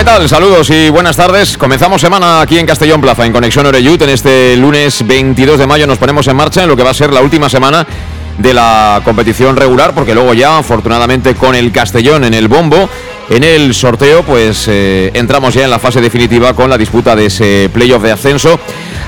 ¿Qué tal? Saludos y buenas tardes. Comenzamos semana aquí en Castellón Plaza, en Conexión Oreyut. En este lunes 22 de mayo nos ponemos en marcha en lo que va a ser la última semana de la competición regular, porque luego ya, afortunadamente, con el Castellón en el bombo, en el sorteo, pues eh, entramos ya en la fase definitiva con la disputa de ese playoff de ascenso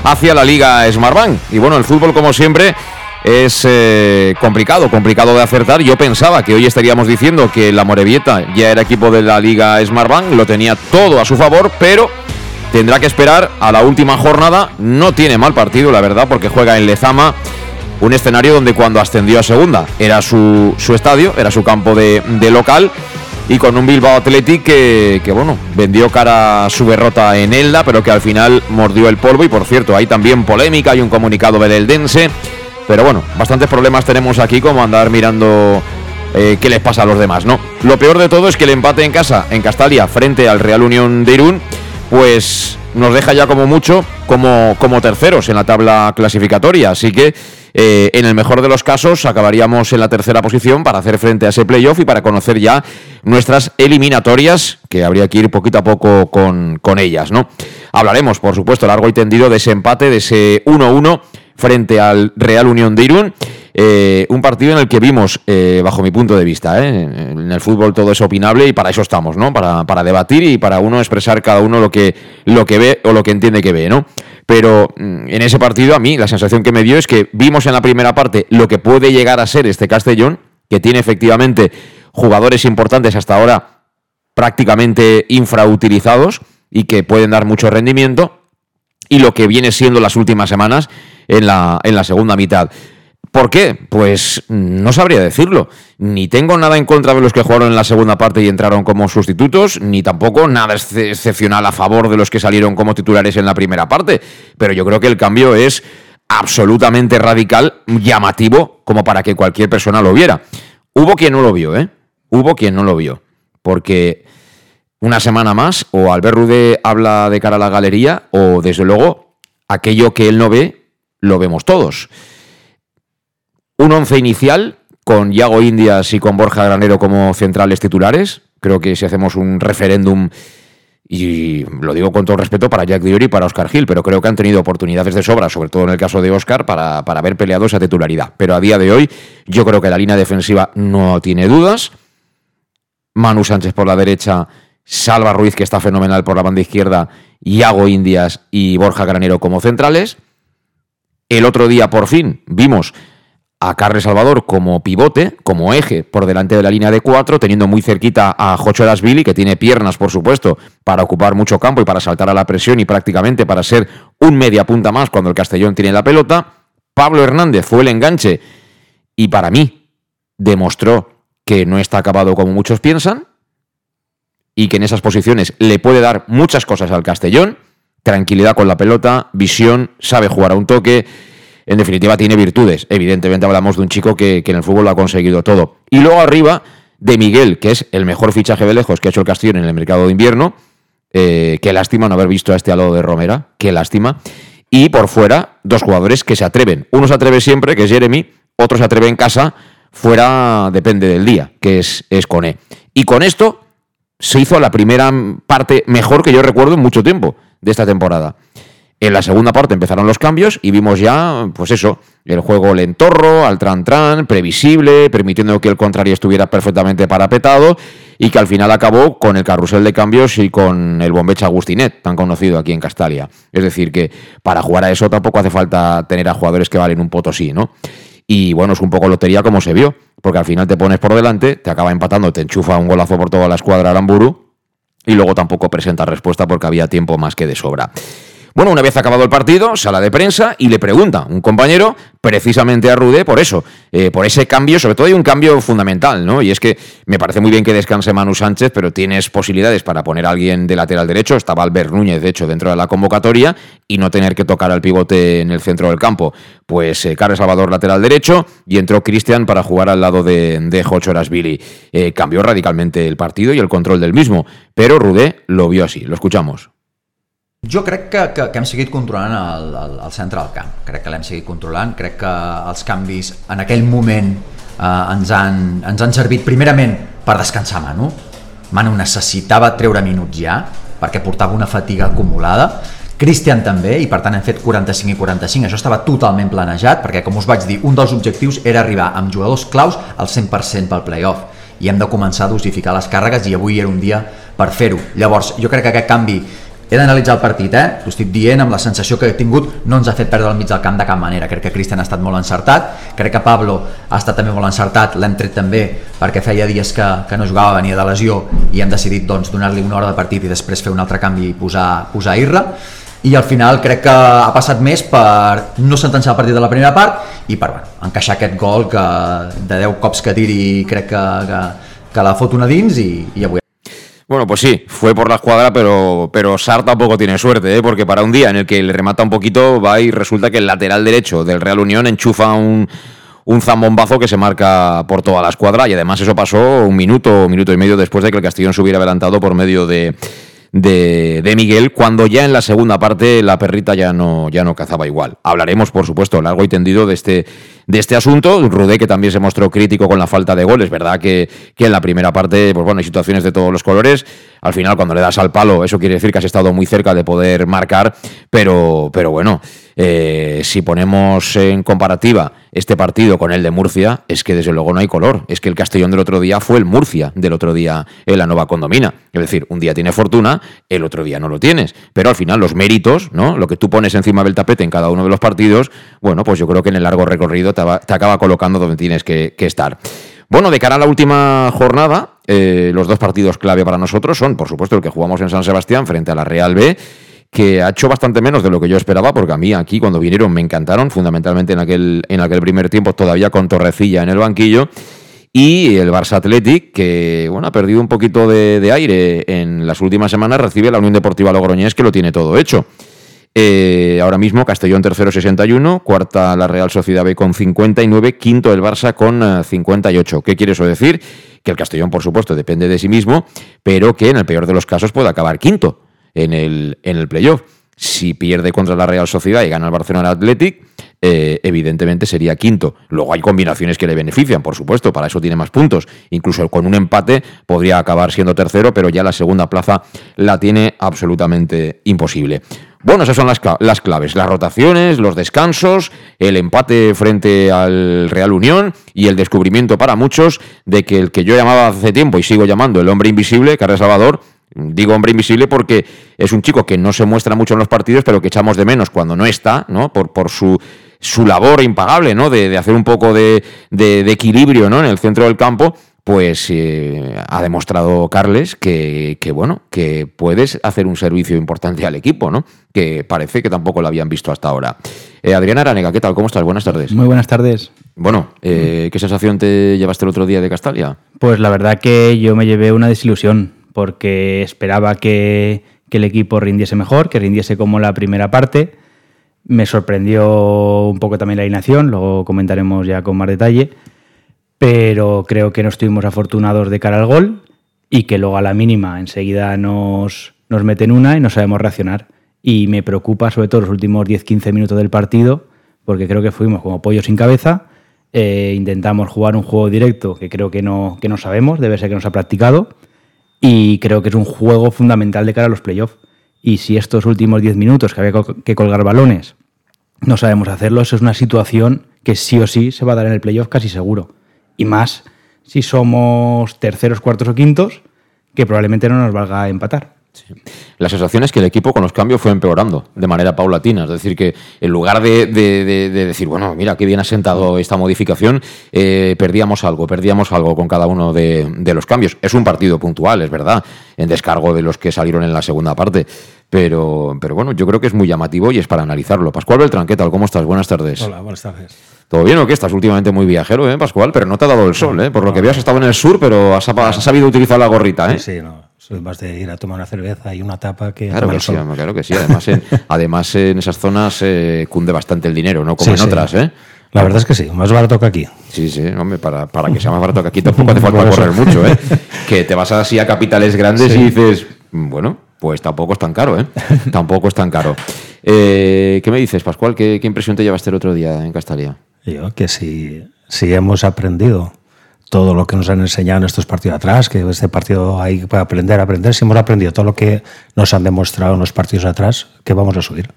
hacia la Liga Smartbank. Y bueno, el fútbol, como siempre, es eh, complicado, complicado de acertar. Yo pensaba que hoy estaríamos diciendo que la Morevieta ya era equipo de la Liga Smartbank, lo tenía todo a su favor, pero tendrá que esperar a la última jornada. No tiene mal partido, la verdad, porque juega en Lezama, un escenario donde cuando ascendió a segunda era su, su estadio, era su campo de, local. Y con un Bilbao Athletic que, bueno, vendió cara su derrota en Elda, pero que al final mordió el polvo. Y por cierto, hay también polémica, hay un comunicado beleldense pero bueno, bastantes problemas tenemos aquí como andar mirando eh, qué les pasa a los demás, ¿no? Lo peor de todo es que el empate en casa, en Castalia, frente al Real Unión de Irún, pues nos deja ya como mucho como, como terceros en la tabla clasificatoria. Así que eh, en el mejor de los casos acabaríamos en la tercera posición para hacer frente a ese playoff y para conocer ya nuestras eliminatorias, que habría que ir poquito a poco con, con ellas, ¿no? Hablaremos, por supuesto, largo y tendido de ese empate, de ese 1-1 frente al Real Unión de Irún. Eh, un partido en el que vimos, eh, bajo mi punto de vista, eh, en el fútbol todo es opinable y para eso estamos, ¿no? Para, para, debatir y para uno expresar cada uno lo que, lo que ve o lo que entiende que ve, ¿no? Pero mm, en ese partido a mí la sensación que me dio es que vimos en la primera parte lo que puede llegar a ser este Castellón, que tiene efectivamente jugadores importantes hasta ahora prácticamente infrautilizados y que pueden dar mucho rendimiento, y lo que viene siendo las últimas semanas en la, en la segunda mitad. ¿Por qué? Pues no sabría decirlo. Ni tengo nada en contra de los que jugaron en la segunda parte y entraron como sustitutos, ni tampoco nada excepcional a favor de los que salieron como titulares en la primera parte. Pero yo creo que el cambio es absolutamente radical, llamativo, como para que cualquier persona lo viera. Hubo quien no lo vio, ¿eh? Hubo quien no lo vio. Porque una semana más, o Albert Rude habla de cara a la galería, o desde luego aquello que él no ve lo vemos todos. Un once inicial con Yago Indias y con Borja Granero como centrales titulares. Creo que si hacemos un referéndum, y lo digo con todo respeto para Jack Diori y para Oscar Gil, pero creo que han tenido oportunidades de sobra, sobre todo en el caso de Oscar, para, para haber peleado esa titularidad. Pero a día de hoy, yo creo que la línea defensiva no tiene dudas. Manu Sánchez por la derecha, Salva Ruiz, que está fenomenal por la banda izquierda, Yago Indias y Borja Granero como centrales. El otro día, por fin, vimos a Carles Salvador como pivote, como eje por delante de la línea de cuatro, teniendo muy cerquita a Jocho Billy, que tiene piernas, por supuesto, para ocupar mucho campo y para saltar a la presión y prácticamente para ser un media punta más cuando el Castellón tiene la pelota. Pablo Hernández fue el enganche y para mí demostró que no está acabado como muchos piensan y que en esas posiciones le puede dar muchas cosas al Castellón tranquilidad con la pelota, visión, sabe jugar a un toque. En definitiva, tiene virtudes. Evidentemente, hablamos de un chico que, en el fútbol lo ha conseguido todo. Y luego arriba, de Miguel, que es el mejor fichaje de lejos que ha hecho el Castillo en el mercado de invierno. Eh, qué lástima no haber visto a este al lado de Romera. Qué lástima. Y por fuera, dos jugadores que se atreven. Uno se atreve siempre, que es Jeremy. Otro se atreve en casa. Fuera depende del día, que es, es Cone. Y con esto se hizo la primera parte mejor que yo recuerdo en mucho tiempo de esta temporada. En la segunda parte empezaron los cambios y vimos ya, pues eso, el juego lentorro, al tran-tran, previsible, permitiendo que el contrario estuviera perfectamente parapetado y que al final acabó con el carrusel de cambios y con el bombecha Agustinet, tan conocido aquí en Castalia. Es decir, que para jugar a eso tampoco hace falta tener a jugadores que valen un potosí, ¿no? Y bueno, es un poco lotería como se vio, porque al final te pones por delante, te acaba empatando, te enchufa un golazo por toda la escuadra Aramburu y luego tampoco presenta respuesta porque había tiempo más que de sobra. Bueno, una vez acabado el partido, sala de prensa y le pregunta un compañero precisamente a Rude por eso, eh, por ese cambio, sobre todo hay un cambio fundamental, ¿no? Y es que me parece muy bien que descanse Manu Sánchez, pero tienes posibilidades para poner a alguien de lateral derecho, estaba Albert Núñez, de hecho, dentro de la convocatoria, y no tener que tocar al pivote en el centro del campo. Pues eh, Carles Salvador lateral derecho y entró Cristian para jugar al lado de, de Jocho Billy. Eh, cambió radicalmente el partido y el control del mismo, pero Rude lo vio así, lo escuchamos. Jo crec que, que, que hem seguit controlant el, el, el centre del camp. Crec que l'hem seguit controlant. Crec que els canvis en aquell moment eh, ens, han, ens han servit primerament per descansar Manu. Manu necessitava treure minuts ja perquè portava una fatiga acumulada. Christian també, i per tant hem fet 45 i 45. Això estava totalment planejat perquè, com us vaig dir, un dels objectius era arribar amb jugadors claus al 100% pel playoff i hem de començar a dosificar les càrregues i avui era un dia per fer-ho. Llavors, jo crec que aquest canvi he d'analitzar el partit, eh? T'ho estic dient amb la sensació que he tingut, no ens ha fet perdre el mig del camp de cap manera. Crec que Cristian ha estat molt encertat, crec que Pablo ha estat també molt encertat, l'hem tret també perquè feia dies que, que no jugava, venia de lesió i hem decidit doncs, donar-li una hora de partit i després fer un altre canvi i posar, posar Irra i al final crec que ha passat més per no sentenciar el partit de la primera part i per bueno, encaixar aquest gol que de 10 cops que tiri crec que, que, que la fot una dins i, i avui Bueno, pues sí, fue por la escuadra, pero, pero Sar tampoco tiene suerte, ¿eh? porque para un día en el que le remata un poquito, va y resulta que el lateral derecho del Real Unión enchufa un, un zambombazo que se marca por toda la escuadra y además eso pasó un minuto, un minuto y medio después de que el Castellón se hubiera adelantado por medio de, de, de, Miguel, cuando ya en la segunda parte la perrita ya no, ya no cazaba igual. Hablaremos, por supuesto, largo y tendido de este, de este asunto. Rudé, que también se mostró crítico con la falta de goles, ¿verdad? Que, que en la primera parte, pues bueno, hay situaciones de todos los colores. Al final, cuando le das al palo, eso quiere decir que has estado muy cerca de poder marcar, pero, pero bueno, eh, si ponemos en comparativa este partido con el de Murcia, es que desde luego no hay color. Es que el Castellón del otro día fue el Murcia del otro día en la nueva condomina. Es decir, un día tiene fortuna, el otro día no lo tienes. Pero al final los méritos, ¿no? Lo que tú pones encima del tapete en cada uno de los partidos, bueno, pues yo creo que en el largo recorrido te, acaba colocando donde tienes que, estar. Bueno, de cara a la última jornada, eh, los dos partidos clave para nosotros son, por supuesto, el que jugamos en San Sebastián frente a la Real B, que ha hecho bastante menos de lo que yo esperaba, porque a mí aquí cuando vinieron me encantaron, fundamentalmente en aquel, en aquel primer tiempo, todavía con Torrecilla en el banquillo. Y el Barça Athletic, que bueno, ha perdido un poquito de, aire en las últimas semanas, recibe la Unión Deportiva Logroñés, que lo tiene todo hecho. Eh, ahora mismo Castellón tercero 61, cuarta la Real Sociedad B con 59, quinto el Barça con 58. Eh, ¿Qué quiere eso decir? Que el Castellón, por supuesto, depende de sí mismo, pero que en el peor de los casos puede acabar quinto en el, en el playoff. Si pierde contra la Real Sociedad y gana el Barcelona Athletic, eh, evidentemente sería quinto. Luego hay combinaciones que le benefician, por supuesto, para eso tiene más puntos. Incluso con un empate podría acabar siendo tercero, pero ya la segunda plaza la tiene absolutamente imposible. Bueno, esas son las, las claves, las rotaciones, los descansos, el empate frente al Real Unión y el descubrimiento para muchos de que el que yo llamaba hace tiempo y sigo llamando el hombre invisible, Carlos Salvador, Digo hombre invisible porque es un chico que no se muestra mucho en los partidos, pero que echamos de menos cuando no está, ¿no? Por, por su, su labor impagable, ¿no? De, hacer un poco de, de, equilibrio, ¿no? En el centro del campo pues eh, ha demostrado Carles que, bueno, que puedes hacer un servicio importante al equipo, ¿no? Que parece que tampoco lo habían visto hasta ahora. Eh, Adriana Aranega, ¿qué tal? ¿Cómo estás? Buenas tardes. Muy buenas tardes. Bueno, eh, ¿qué sensación te llevaste el otro día de Castalia? Pues la verdad que yo me llevé una desilusión, porque esperaba que, que el equipo rindiese mejor, que rindiese como la primera parte. Me sorprendió un poco también la alineación, luego comentaremos ya con más detalle pero creo que no estuvimos afortunados de cara al gol y que luego a la mínima enseguida nos, nos meten una y no sabemos reaccionar. Y me preocupa sobre todo los últimos 10-15 minutos del partido, porque creo que fuimos como pollo sin cabeza, eh, intentamos jugar un juego directo que creo que no, que no sabemos, debe ser que nos ha practicado, y creo que es un juego fundamental de cara a los playoffs. Y si estos últimos 10 minutos que había que colgar balones no sabemos hacerlo, eso es una situación que sí o sí se va a dar en el playoff casi seguro y más si somos terceros, cuartos o quintos, que probablemente no nos valga empatar. La sensación es que el equipo con los cambios fue empeorando de manera paulatina. Es decir, que en lugar de, decir, bueno, mira, qué bien ha sentado esta modificación, eh, perdíamos algo, perdíamos algo con cada uno de, los cambios. Es un partido puntual, es verdad, en descargo de los que salieron en la segunda parte. Pero, pero bueno, yo creo que es muy llamativo y es para analizarlo. Pascual Beltrán, ¿qué tal? ¿Cómo estás? Buenas tardes. Hola, buenas tardes. ¿Todo bien o qué? Estás últimamente muy viajero, ¿eh, Pascual? Pero no te ha dado el sol, ¿eh? Por lo que veo has estado en el sur, pero has, sabido utilizar la gorrita, ¿eh? Sí, no. Soy más de ir a tomar una cerveza y una tapa que claro que sí, claro que sí. Además en, además en esas zonas eh, cunde bastante el dinero, ¿no? Como en otras, ¿eh? La verdad es que sí, más barato que aquí. Sí, sí, hombre, para, para que sea más barato que aquí tampoco hace falta correr mucho, ¿eh? Que te vas así a capitales grandes y dices, bueno, pues tampoco es tan caro, ¿eh? tampoco es tan caro. Eh, ¿Qué me dices, Pascual? ¿Qué, impresión te llevaste el otro día en Castalia? Yo, que si, si hemos aprendido todo lo que nos han enseñado en estos partidos atrás, que este partido hay para aprender, aprender. Si hemos aprendido todo lo que nos han demostrado en los partidos atrás, que vamos a subir.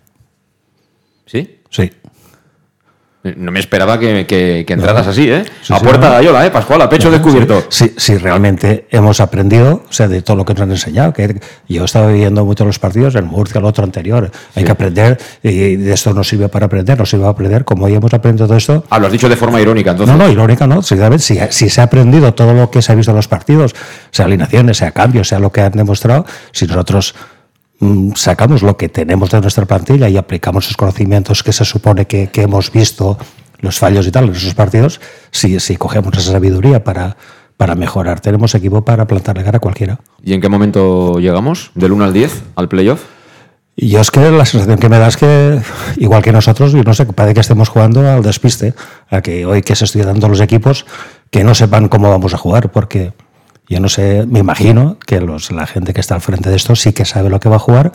¿Sí? Sí. No me esperaba que, entraras así, ¿eh? a puerta de Ayola, ¿eh? Pascual, a pecho descubierto. Sí, sí, realmente hemos aprendido, o sea, de todo lo que nos han enseñado. Que yo he estado viendo muchos los partidos, en Murcia, el otro anterior. Hay que aprender, y de esto nos sirve para aprender, nos sirve para aprender. Como hoy hemos aprendido todo esto. Ah, lo has dicho de forma irónica, entonces. No, no, irónica no. Si, si se ha aprendido todo lo que se ha visto en los partidos, sea alineaciones, sea cambios, sea lo que han demostrado, si nosotros sacamos lo que tenemos de nuestra plantilla y aplicamos esos conocimientos que se supone que, hemos visto, los fallos y tal en esos partidos, si, si cogemos esa sabiduría para, para mejorar, tenemos equipo para plantarle cara a cualquiera. ¿Y en qué momento llegamos? ¿Del 1 al 10 al playoff? Y yo es que la sensación que me da es que, igual que nosotros, yo no sé, parece que estemos jugando al despiste, a que hoy que se estudian dando los equipos, que no sepan cómo vamos a jugar, porque yo no sé, me imagino que los, la gente que está al frente de esto sí que sabe lo que va a jugar,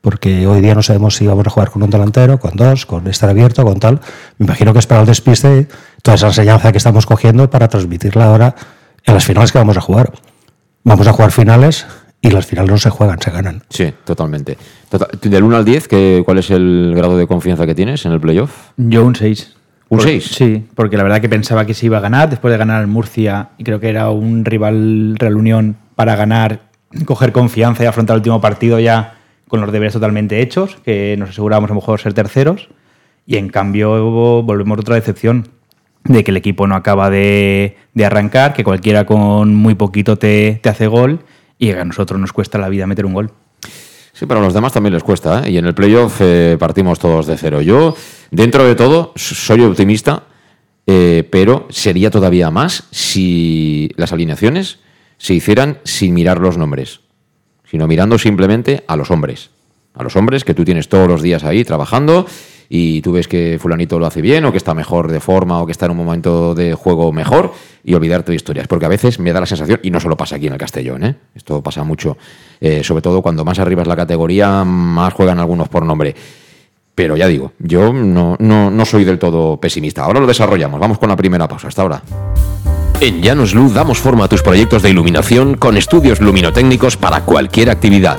porque hoy día no sabemos si vamos a jugar con un delantero, con dos, con estar abierto, con tal. Me imagino que es para el despiste toda esa enseñanza que estamos cogiendo para transmitirla ahora en las finales que vamos a jugar. Vamos a jugar finales y las finales no se juegan, se ganan. Sí, totalmente. del 1 al 10, ¿cuál es el grado de confianza que tienes en el playoff? Yo un 6. ¿Un 6? Sí, porque la verdad que pensaba que se iba a ganar después de ganar al Murcia y creo que era un rival Real Unión para ganar, coger confianza y afrontar el último partido ya con los deberes totalmente hechos, que nos asegurábamos a lo mejor ser terceros. Y en cambio volvemos a otra decepción de que el equipo no acaba de, arrancar, que cualquiera con muy poquito te, te hace gol y a nosotros nos cuesta la vida meter un gol. Sí, pero a los demás también les cuesta, ¿eh? Y en el playoff eh, partimos todos de cero. Yo, dentro de todo, soy optimista, eh, pero sería todavía más si las alineaciones se hicieran sin mirar los nombres, sino mirando simplemente a los hombres. A los hombres que tú tienes todos los días ahí trabajando y tú ves que fulanito lo hace bien o que está mejor de forma o que está en un momento de juego mejor y olvidarte de historias. Porque a veces me da la sensación, y no solo pasa aquí en el Castellón, ¿eh? esto pasa mucho, eh, sobre todo cuando más arriba es la categoría, más juegan algunos por nombre. Pero ya digo, yo no, no, no soy del todo pesimista. Ahora lo desarrollamos, vamos con la primera pausa, hasta ahora. En Llanos Luz damos forma a tus proyectos de iluminación con estudios luminotécnicos para cualquier actividad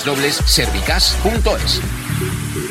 www.servicas.es.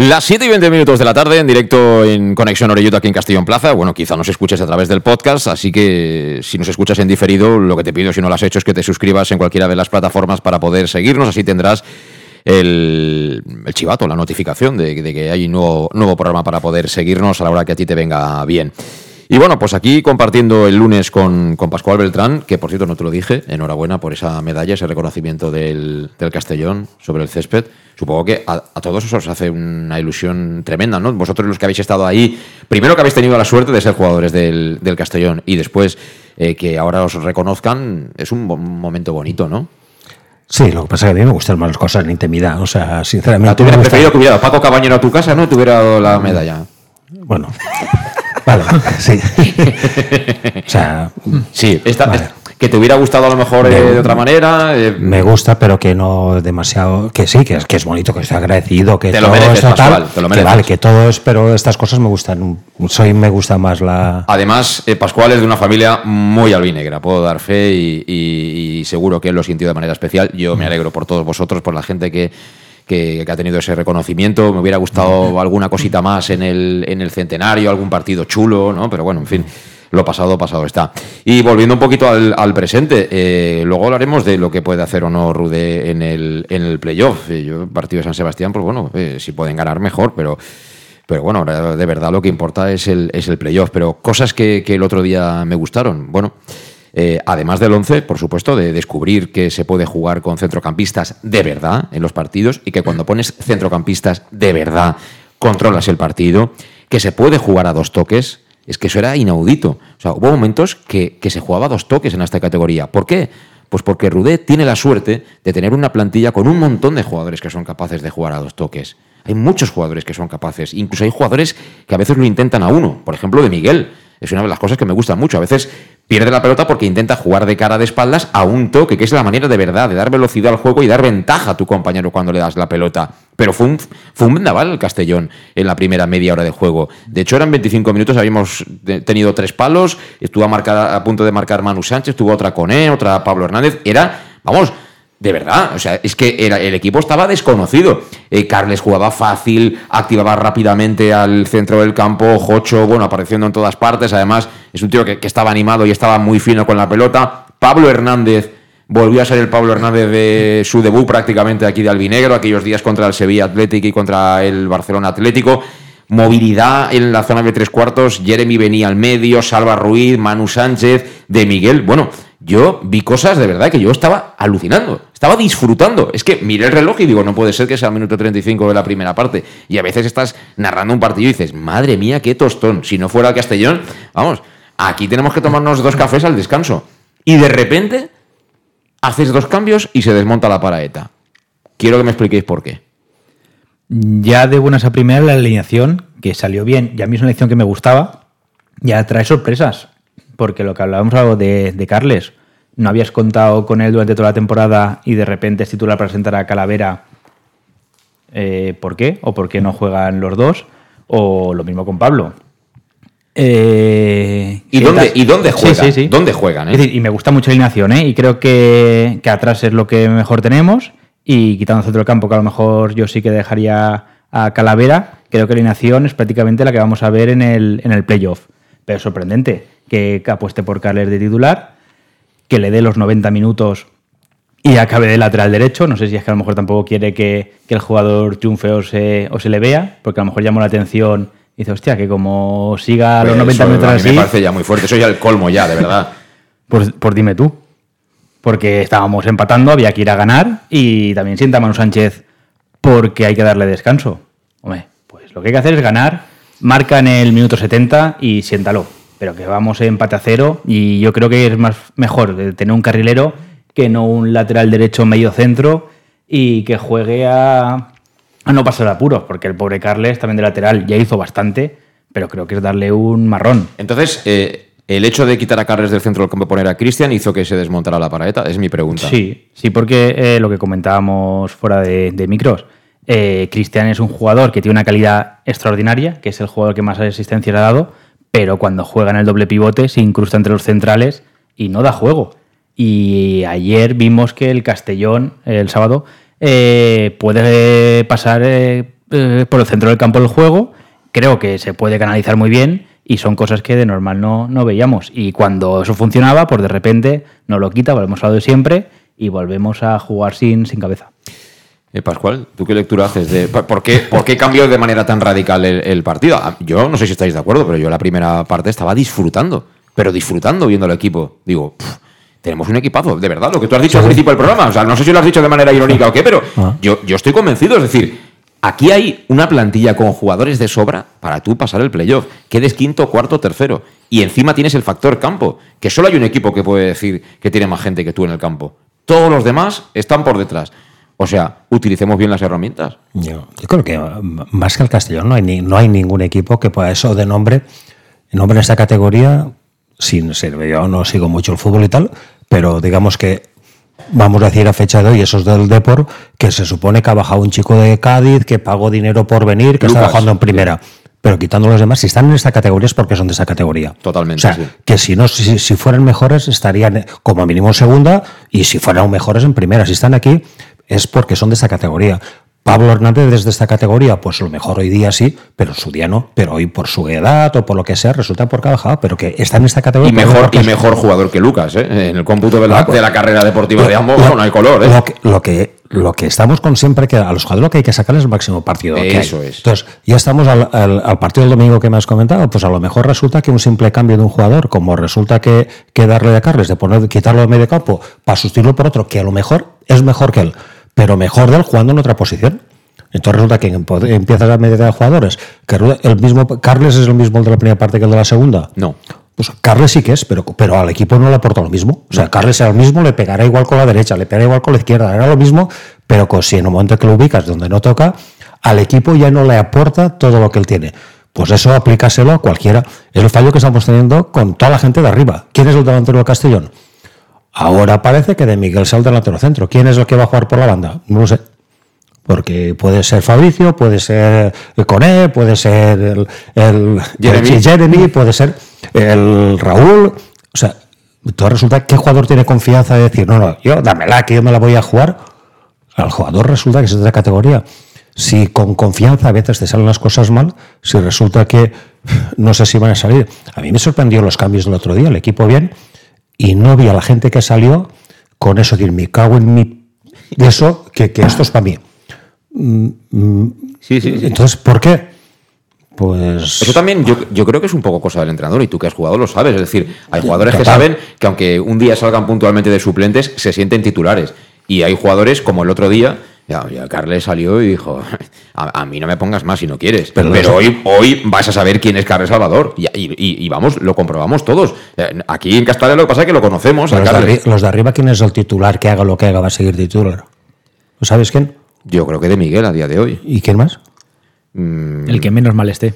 Las 7 y 20 minutos de la tarde en directo en Conexión Oreyuto aquí en Castellón Plaza. Bueno, quizá nos escuches a través del podcast, así que si nos escuchas en diferido, lo que te pido si no lo has hecho es que te suscribas en cualquiera de las plataformas para poder seguirnos, así tendrás el, chivato, la notificación de, que hay nuevo, nuevo programa para poder seguirnos a la hora que a ti te venga bien. Y bueno, pues aquí compartiendo el lunes con, con, Pascual Beltrán, que por cierto no te lo dije, enhorabuena por esa medalla, ese reconocimiento del, del Castellón sobre el césped. Supongo que a, a, todos os hace una ilusión tremenda, ¿no? Vosotros los que habéis estado ahí, primero que habéis tenido la suerte de ser jugadores del, del Castellón y después eh, que ahora os reconozcan, es un momento bonito, ¿no? Sí, lo que pasa es que a mí me gustan más las cosas en intimidad. O sea, sinceramente. ¿Tú hubieras preferido que hubiera Paco Cabañero a tu casa, no? Te hubiera dado la medalla. Bueno. Vale, sí. o sea, sí, esta, vale. que te hubiera gustado a lo mejor me, eh, de otra manera. Eh. Me gusta, pero que no demasiado. Que sí, que es, que es bonito, que estoy agradecido, que te todo lo mereces, tal, Pascual, te lo que mereces. vale, que todo es, pero estas cosas me gustan. Soy me gusta más la. Además, eh, Pascual es de una familia muy albinegra, puedo dar fe y, y, y seguro que él lo sintió de manera especial. Yo me alegro por todos vosotros, por la gente que que, que, ha tenido ese reconocimiento. Me hubiera gustado alguna cosita más en el, en el centenario, algún partido chulo, ¿no? Pero bueno, en fin. Lo pasado, pasado está. Y volviendo un poquito al, al presente, eh, luego hablaremos de lo que puede hacer o no Rude en el, en el playoff. Eh, yo, partido de San Sebastián, pues bueno, eh, si pueden ganar mejor, pero, pero bueno, de verdad lo que importa es el, es el playoff. Pero cosas que, que el otro día me gustaron. Bueno, eh, además del 11, por supuesto, de descubrir que se puede jugar con centrocampistas de verdad en los partidos y que cuando pones centrocampistas de verdad controlas el partido, que se puede jugar a dos toques, es que eso era inaudito. O sea, hubo momentos que, que se jugaba a dos toques en esta categoría. ¿Por qué? Pues porque Rudet tiene la suerte de tener una plantilla con un montón de jugadores que son capaces de jugar a dos toques. Hay muchos jugadores que son capaces, incluso hay jugadores que a veces lo intentan a uno. Por ejemplo, de Miguel. Es una de las cosas que me gustan mucho. A veces pierde la pelota porque intenta jugar de cara de espaldas a un toque, que es la manera de verdad de dar velocidad al juego y dar ventaja a tu compañero cuando le das la pelota. Pero fue un, fue un vendaval el Castellón en la primera media hora de juego. De hecho, eran 25 minutos, habíamos tenido tres palos, estuvo a, a punto de marcar Manu Sánchez, tuvo otra Coné, otra Pablo Hernández. Era, vamos, de verdad, o sea, es que era, el equipo estaba desconocido. Eh, Carles jugaba fácil, activaba rápidamente al centro del campo, Jocho, bueno, apareciendo en todas partes. Además, es un tío que, que, estaba animado y estaba muy fino con la pelota. Pablo Hernández volvió a ser el Pablo Hernández de su debut prácticamente aquí de Albinegro, aquellos días contra el Sevilla Atlético y contra el Barcelona Atlético. Movilidad en la zona de tres cuartos, Jeremy venía al medio, Salva Ruiz, Manu Sánchez, de Miguel. Bueno, yo vi cosas de verdad que yo estaba alucinando, estaba disfrutando. Es que miré el reloj y digo, no puede ser que sea el minuto 35 de la primera parte. Y a veces estás narrando un partido y dices, madre mía, qué tostón. Si no fuera el Castellón, vamos, aquí tenemos que tomarnos dos cafés al descanso. Y de repente haces dos cambios y se desmonta la paraeta. Quiero que me expliquéis por qué. Ya de buenas a primera la alineación, que salió bien, y a mí es una elección que me gustaba, ya trae sorpresas porque lo que hablábamos algo de, de, Carles, no habías contado con él durante toda la temporada y de repente es titular para presentar a Calavera. Eh, ¿Por qué? ¿O por qué no juegan los dos? O lo mismo con Pablo. Eh, ¿Y, dónde, ¿Y dónde juegan? Sí, sí, sí. ¿Dónde juegan? Eh? Es decir, y me gusta mucho la alineación, ¿eh? Y creo que, que, atrás es lo que mejor tenemos. Y quitando centro del campo, que a lo mejor yo sí que dejaría a Calavera, creo que la alineación es prácticamente la que vamos a ver en el, en el playoff. Pero es sorprendente que apueste por Carles de titular, que le dé los 90 minutos y acabe de lateral derecho. No sé si es que a lo mejor tampoco quiere que, que el jugador triunfe o se, o se, le vea, porque a lo mejor llamó la atención y dice, hostia, que como siga pues los 90 eso, minutos así... me parece ya muy fuerte, eso ya el colmo ya, de verdad. Pues, pues dime tú. Porque estábamos empatando, había que ir a ganar y también sienta a Manu Sánchez porque hay que darle descanso. Hombre, pues lo que hay que hacer es ganar, marca en el minuto 70 y siéntalo pero que vamos en empate a cero y yo creo que es más mejor tener un carrilero que no un lateral derecho medio centro y que juegue a, a no pasar apuros, porque el pobre Carles también de lateral ya hizo bastante, pero creo que es darle un marrón. Entonces, eh, el hecho de quitar a Carles del centro del campo y poner a Cristian hizo que se desmontara la paraeta, es mi pregunta. Sí, sí, porque eh, lo que comentábamos fuera de, de micros, eh, Cristian es un jugador que tiene una calidad extraordinaria, que es el jugador que más asistencia le ha dado, pero cuando juega en el doble pivote se incrusta entre los centrales y no da juego. Y ayer vimos que el Castellón, el sábado, eh, puede pasar eh, eh, por el centro del campo del juego. Creo que se puede canalizar muy bien y son cosas que de normal no, no veíamos. Y cuando eso funcionaba, pues de repente nos lo quita, volvemos a lo de siempre y volvemos a jugar sin, sin cabeza. Eh, Pascual, ¿tú qué lectura haces? De, por, qué, ¿Por qué cambió de manera tan radical el, el partido? Ah, Yo no sé si estáis de acuerdo, pero yo la primera parte estaba disfrutando, pero disfrutando viendo el equipo. Digo, "Pff, tenemos un equipazo, de verdad, lo que tú has dicho al principio del programa. O sea, no sé si lo has dicho de manera irónica o qué, pero Ah. yo, yo estoy convencido. Es decir, aquí hay una plantilla con jugadores de sobra para tú pasar el playoff. Quedes quinto, cuarto, tercero. Y encima tienes el factor campo, que solo hay un equipo que puede decir que tiene más gente que tú en el campo. Todos los demás están por detrás. O sea, utilicemos bien las herramientas. Yo, yo creo que mm, más que el Castellón no hay, ni- no hay ningún equipo que pueda eso de nombre, nombre en esta categoría, sin ser, yo no sigo mucho el fútbol y tal, pero digamos que vamos a decir a fecha de hoy, esos del Depor, que se supone que ha bajado un chico de Cádiz, que pagó dinero por venir, que está Lucas. bajando en primera. Pero quitando los demás, si están en esta categoría es porque son de esa categoría. Totalmente, O sea, sí. que si no, si, si fueran mejores, estarían como mínimo en segunda, y si fueran mejores en primera. Si están aquí, es porque son de esa categoría. Pablo Hernández desde esta categoría, pues lo mejor hoy día sí, pero en su día no. Pero hoy por su edad o por lo que sea, resulta porque ha bajado, pero que está en esta categoría. Y por mejor, y mejor jugador que Lucas, ¿eh? En el cómputo de la, pues- de la carrera deportiva de ambos, Lo- no hay color, ¿eh? Lo que, lo que, lo que estamos con siempre, que a los jugadores lo que hay que sacar es el máximo partido. que hay. Eso es. Entonces, ya estamos al, al- al partido del domingo que me has comentado, pues a lo mejor resulta que un simple cambio de un jugador, como resulta que, que darle a Carles, de poner, quitarlo de medio campo para sustituirlo por otro, que a lo mejor es mejor que él, pero mejor de él jugando en otra posición. Entonces resulta que empiezas a meter a jugadores, que el mismo, Carles es el mismo el de la primera parte que el de la segunda. No. Pues Carles sí que es, pero, pero al equipo no le aporta lo mismo. O sea, Carles era el mismo, le pegará igual con la derecha, le pegará igual con la izquierda, era lo mismo, pero con, si en un momento que lo ubicas donde no toca, al equipo ya no le aporta todo lo que él tiene. Pues eso aplícaselo a cualquiera. Es el fallo que estamos teniendo con toda la gente de arriba. ¿Quién es el delantero de Castellón? Ahora parece que de Miguel sea el delantero centro. ¿Quién es el que va a jugar por la banda? No lo sé. Porque puede ser Fabricio, puede ser Coné, puede ser el, el- Jeremy. el Jeremy, puede ser el Raúl. O sea, entonces resulta que jugador tiene confianza de decir, no, no, yo dámela, que yo me la voy a jugar. Al jugador resulta que es de otra categoría. Si con confianza a veces te salen las cosas mal, si resulta que no sé si van a salir. A mí me sorprendió los cambios del otro día, el equipo bien, y no vi a la gente que salió con eso, decir, me cago en mi. De eso, que, que esto es para mí. Mm, mm, Sí, sí, sí. Entonces, ¿por qué? Pues. Eso también yo, yo creo que es un poco cosa del entrenador y tú que has jugado lo sabes. Es decir, hay jugadores que saben que aunque un día salgan puntualmente de suplentes, se sienten titulares. Y hay jugadores como el otro día, ya, ya Carles salió y dijo, a, a mí no me pongas más si no quieres. Pero, hoy, hoy vas a saber quién es Carles Salvador. Y, y- y- y vamos, lo comprobamos todos. Eh, Aquí en Castalia lo que pasa es que lo conocemos a los, de Carles. arri- los de arriba, ¿quién es el titular que haga lo que haga? Va a seguir titular. ¿Lo sabes quién? Yo creo que de Miguel a día de hoy. ¿Y quién más? El que menos mal esté.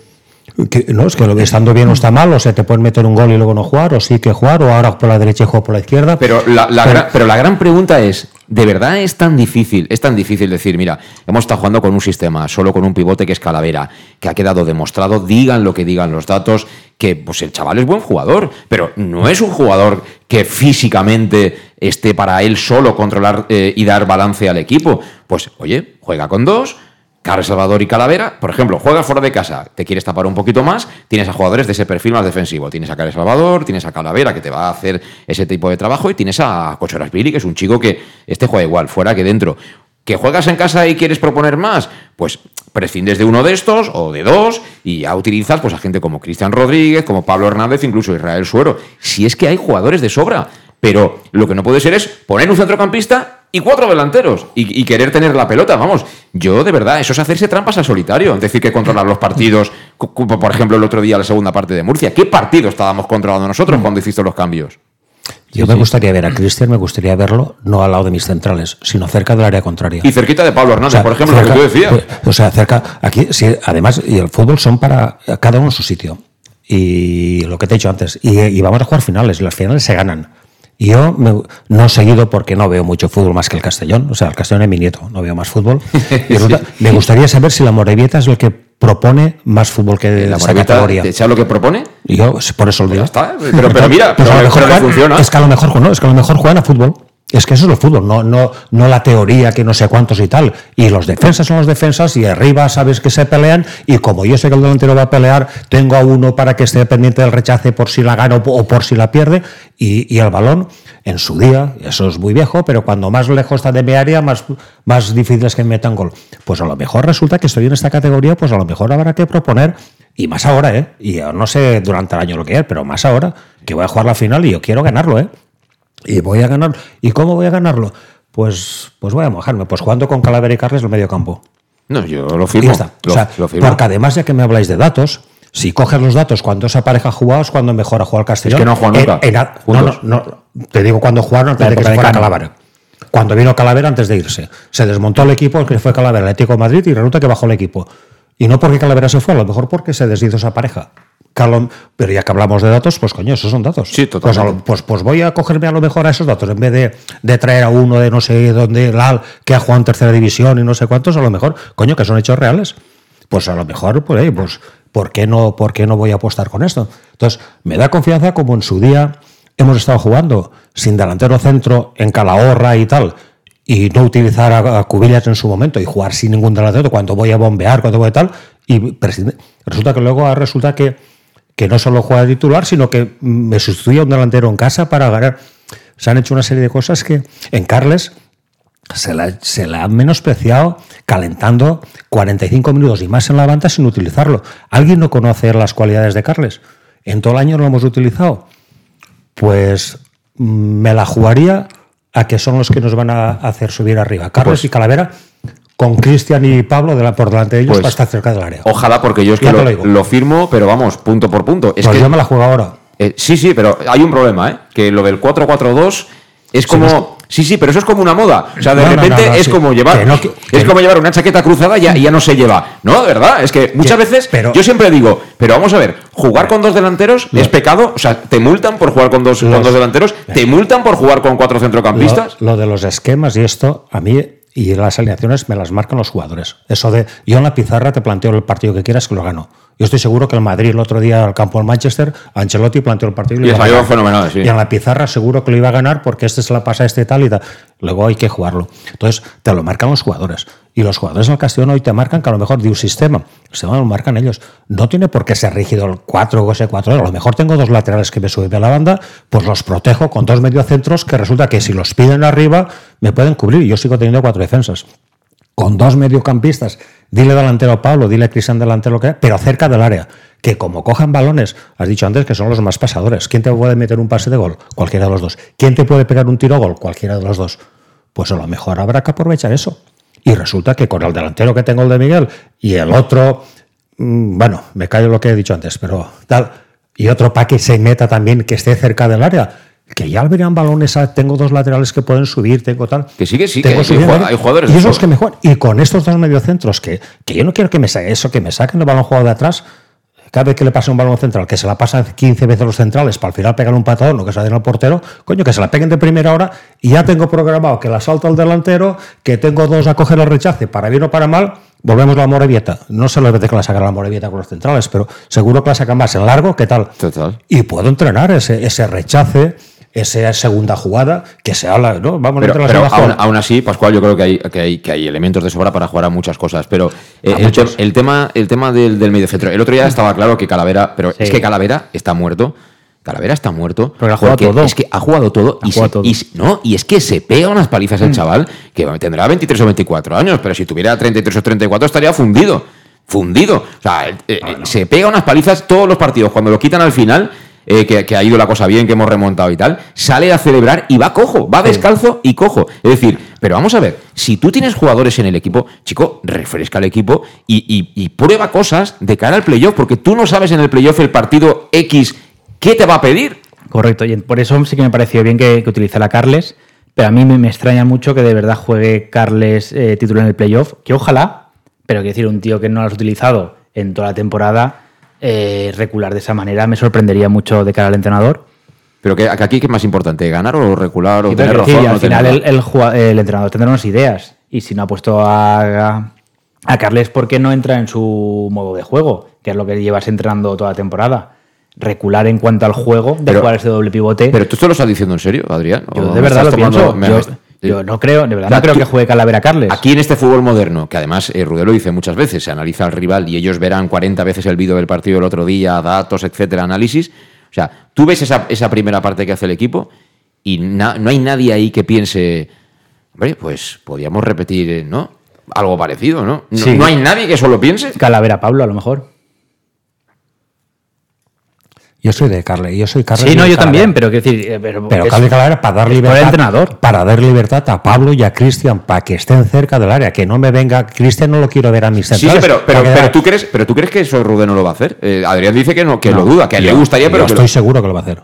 Que- no, es que lo estando bien o está mal, o sea, te pueden meter un gol y luego no jugar, o sí que jugar, o ahora por la derecha y juego por la izquierda. Pero la, la Pero- gran, pero la gran pregunta es, ¿de verdad es tan difícil? Es tan difícil decir, mira, hemos estado jugando con un sistema, solo con un pivote que es Calavera, que ha quedado demostrado, digan lo que digan los datos, que pues el chaval es buen jugador, pero no es un jugador que físicamente esté para él solo controlar eh, y dar balance al equipo. Pues, oye, juega con dos. Carlos Salvador y Calavera, por ejemplo, juegas fuera de casa, te quieres tapar un poquito más, tienes a jugadores de ese perfil más defensivo. Tienes a Carlos Salvador, tienes a Calavera que te va a hacer ese tipo de trabajo y tienes a Cochoras Billy, que es un chico que este juega igual, fuera que dentro. ¿Que juegas en casa y quieres proponer más? Pues prescindes de uno de estos o de dos y ya utilizas pues, a gente como Cristian Rodríguez, como Pablo Hernández, incluso Israel Suero. Si es que hay jugadores de sobra, pero lo que no puede ser es poner un centrocampista y cuatro delanteros y, y querer tener la pelota. Vamos, yo de verdad, eso es hacerse trampas al solitario. Es decir, que controlar los partidos, por ejemplo, el otro día la segunda parte de Murcia. ¿Qué partido estábamos controlando nosotros cuando hiciste los cambios? Yo me gustaría ver a Cristian, me gustaría verlo no al lado de mis centrales, sino cerca del área contraria. Y cerquita de Pablo Hernández, O sea, por ejemplo, lo que tú decías. pues, O sea, cerca, aquí, sí, además, y el fútbol son para cada uno en su sitio. Y lo que te he dicho antes, y, y vamos a jugar finales, y las finales se ganan. Yo me- no he seguido porque no veo mucho fútbol más que el Castellón, o sea, el Castellón es mi nieto, no veo más fútbol. Y resulta- Me gustaría saber si la Morevieta es el que propone más fútbol que La categoría. ¿te ¿sabes lo que propone? Y yo por eso lo digo. está, pero- pero mira, Pues pero- a lo mejor pero juegan- funciona. Es que a lo mejor no, es que a lo mejor juegan a fútbol. Es que eso es el fútbol, no, no, no la teoría que no sé cuántos y tal. Y los defensas son los defensas y arriba sabes que se pelean y como yo sé que el delantero va a pelear, tengo a uno para que esté pendiente del rechace por si la gana o por si la pierde y, el balón en su día, eso es muy viejo, pero cuando más lejos está de mi área, más, más difícil es que me metan gol. Pues a lo mejor resulta que estoy en esta categoría, pues a lo mejor habrá que proponer, y más ahora, ¿eh? Y no sé durante el año lo que es, pero más ahora, que voy a jugar la final y yo quiero ganarlo, ¿eh? Y voy a ganar. ¿Y cómo voy a ganarlo? Pues, pues voy a mojarme, pues jugando con Calavera y Carles en el medio campo. No, yo lo Y firmo. ya está. Lo, o sea, lo firmo. porque además, ya que me habláis de datos, si coges los datos cuando esa pareja ha jugado es cuando mejor ha jugado el Castellón. Es que no En- nunca, en no, no, no, te digo cuando jugaron antes de que se fuera. Calavera. Cuando vino Calavera antes de irse. Se desmontó el equipo que fue Calavera, el Atlético de Madrid, y resulta que bajó el equipo. Y no porque Calavera se fue, a lo mejor porque se deshizo esa pareja. Calo- pero ya que hablamos de datos, pues coño, esos son datos. Sí, Pues, totalmente. lo- pues, pues voy a cogerme a lo mejor a esos datos. En vez de, de traer a uno de no sé dónde, Lal, que ha jugado en tercera división y no sé cuántos, a lo mejor, coño, que son hechos reales. Pues a lo mejor, pues, pues ¿por, qué no, ¿por qué no voy a apostar con esto? Entonces, me da confianza como en su día hemos estado jugando sin delantero centro en Calahorra y tal, y no utilizar a, a Cubillas en su momento y jugar sin ningún delantero cuando voy a bombear, cuando voy a tal, y resulta que luego resulta que, que no solo juega de titular, sino que me sustituye a un delantero en casa para ganar. Se han hecho una serie de cosas que en Carles se la, se la han menospreciado calentando 45 minutos y más en la banda sin utilizarlo. ¿Alguien no conoce las cualidades de Carles? En todo el año no lo hemos utilizado. Pues mm, me la jugaría a que son los que nos van a hacer subir arriba. Carles Pues- y Calavera, con Cristian y Pablo de la- por delante de ellos Pues, para estar cerca del área. Ojalá, porque yo es que lo, lo digo. lo firmo, pero vamos, punto por punto. Es pues que, yo me la juego ahora. eh, sí, sí, pero hay un problema, ¿eh? Que lo del 4-4-2 es como. Sí, sí, pero eso es como una moda. O sea, de No, repente no, es sí. como llevar. Que no, que- es que- como llevar una chaqueta cruzada y ya, ya no se lleva. No, de verdad. Es que muchas veces. pero- yo siempre digo, pero vamos a ver, jugar con dos delanteros es pecado. O sea, te multan por jugar con dos, con Los- dos delanteros, te multan por jugar con cuatro centrocampistas. Lo, lo de los esquemas y esto, a mí y las alineaciones me las marcan los jugadores. Eso de, yo en la pizarra te planteo el partido que quieras que lo gano. Yo estoy seguro que el Madrid el otro día al campo del Manchester, Ancelotti planteó el partido y, lo iba a ganar. fenomenal, sí. Y en la pizarra seguro que lo iba a ganar porque este se la pasa a este tal y tal. Luego hay que jugarlo. Entonces, te lo marcan los jugadores. Y los jugadores del Castellón hoy te marcan que a lo mejor de un sistema. El sistema lo marcan ellos. No tiene por qué ser rígido el 4 o ese 4. A lo mejor tengo dos laterales que me suben de la banda, pues los protejo con dos mediocentros que resulta que si los piden arriba me pueden cubrir. Y yo sigo teniendo cuatro defensas con dos mediocampistas, dile delantero a Pablo, dile a Cristian delantero que pero cerca del área, que como cojan balones, has dicho antes que son los más pasadores. ¿Quién te puede meter un pase de gol? Cualquiera de los dos. ¿Quién te puede pegar un tiro a gol? Cualquiera de los dos. Pues a lo mejor habrá que aprovechar eso. Y resulta que con el delantero que tengo el de Miguel y el otro, mm, bueno, me callo lo que he dicho antes, pero tal, y otro para que se meta también, que esté cerca del área. Que ya verían balones, a- tengo dos laterales que pueden subir, tengo tal. Que sí, que sí, Tengo que hay, jugadores. Y esos que me juegan. Y con estos dos mediocentros, que, que yo no quiero que me saquen eso, que me saquen el balón jugado de atrás. Cada vez que le pase un balón central, que se la pasa 15 veces los centrales para al final pegar un patadón o que se la den al portero, coño, que se la peguen de primera hora y ya tengo programado que la salta el delantero, que tengo dos a coger el rechace, para bien o para mal, volvemos a la Morevieta. No sé las veces que la saca la Morevieta con los centrales, pero seguro que la sacan más en largo, ¿qué tal? Total. Y puedo entrenar ese, ese rechace, esa segunda jugada, que se habla, ¿no? Vamos a Pero, meter la pero aún, aún así, Pascual, yo creo que hay, que hay, que hay elementos de sobra para jugar a muchas cosas. Pero eh, A el, tema, el tema del, del mediocentro. El otro día estaba claro que Calavera, pero es que Calavera está muerto. Calavera está muerto. Porque ha jugado todo. Es que ha jugado todo. Ha y, jugado se- todo. y se- no, y es que se pega unas palizas el chaval que tendrá 23 o 24 años, pero si tuviera 33 o 34 estaría fundido. Fundido. O sea, eh, eh, se pega unas palizas todos los partidos. Cuando lo quitan al final, eh, que, que ha ido la cosa bien, que hemos remontado y tal, sale a celebrar y va cojo, va descalzo y cojo. Es decir, pero vamos a ver, si tú tienes jugadores en el equipo, chico, refresca el equipo y, y- y prueba cosas de cara al playoff, porque tú no sabes en el playoff el partido X qué te va a pedir. Correcto, y por eso sí que me pareció bien que, que utilizara Carles, pero a mí me, me extraña mucho que de verdad juegue Carles eh, titular en el playoff, que ojalá, pero quiero decir, un tío que no lo has utilizado en toda la temporada, eh, recular de esa manera me sorprendería mucho de cara al entrenador. Pero que, aquí, ¿qué es más importante? ¿Ganar o recular o Y tener razón? al no final el, el jugua- el entrenador tendrá unas ideas, y si no ha puesto a, a Carles, ¿por qué no entra en su modo de juego? Que es lo que llevas entrenando toda la temporada. Recular en cuanto al juego, de Pero- jugar ese doble pivote. Pero tú esto lo estás diciendo en serio, Adrián. ¿O Yo de verdad lo pienso. me- Yo, yo no creo, de verdad no creo que juegue Calavera Carles. Aquí en este fútbol moderno, que además eh, Rudé lo dice muchas veces, se analiza al rival y ellos verán 40 veces el vídeo del partido del otro día, datos, etcétera, análisis. O sea, tú ves esa, esa primera parte que hace el equipo y na- no hay nadie ahí que piense, hombre, pues podíamos repetir, eh, ¿no? Algo parecido, ¿no? No, Sí. no hay nadie que eso lo piense. Calavera Pablo, a lo mejor. Yo soy de Carle, yo soy Carle. Sí, no, yo Calavera. también, pero quiero decir. eh, Pero, Pero Carle Calavera para dar libertad, entrenador. para dar libertad a Pablo y a Cristian para que estén cerca del área, que no me venga Cristian no lo quiero ver a mis Sí, sí, centrales. pero, pero, pero tú crees, pero tú crees que eso Rudé no lo va a hacer. Eh, Adrián dice que no, que No, lo duda, que le yo- gustaría, pero yo que lo- estoy seguro que lo va a hacer.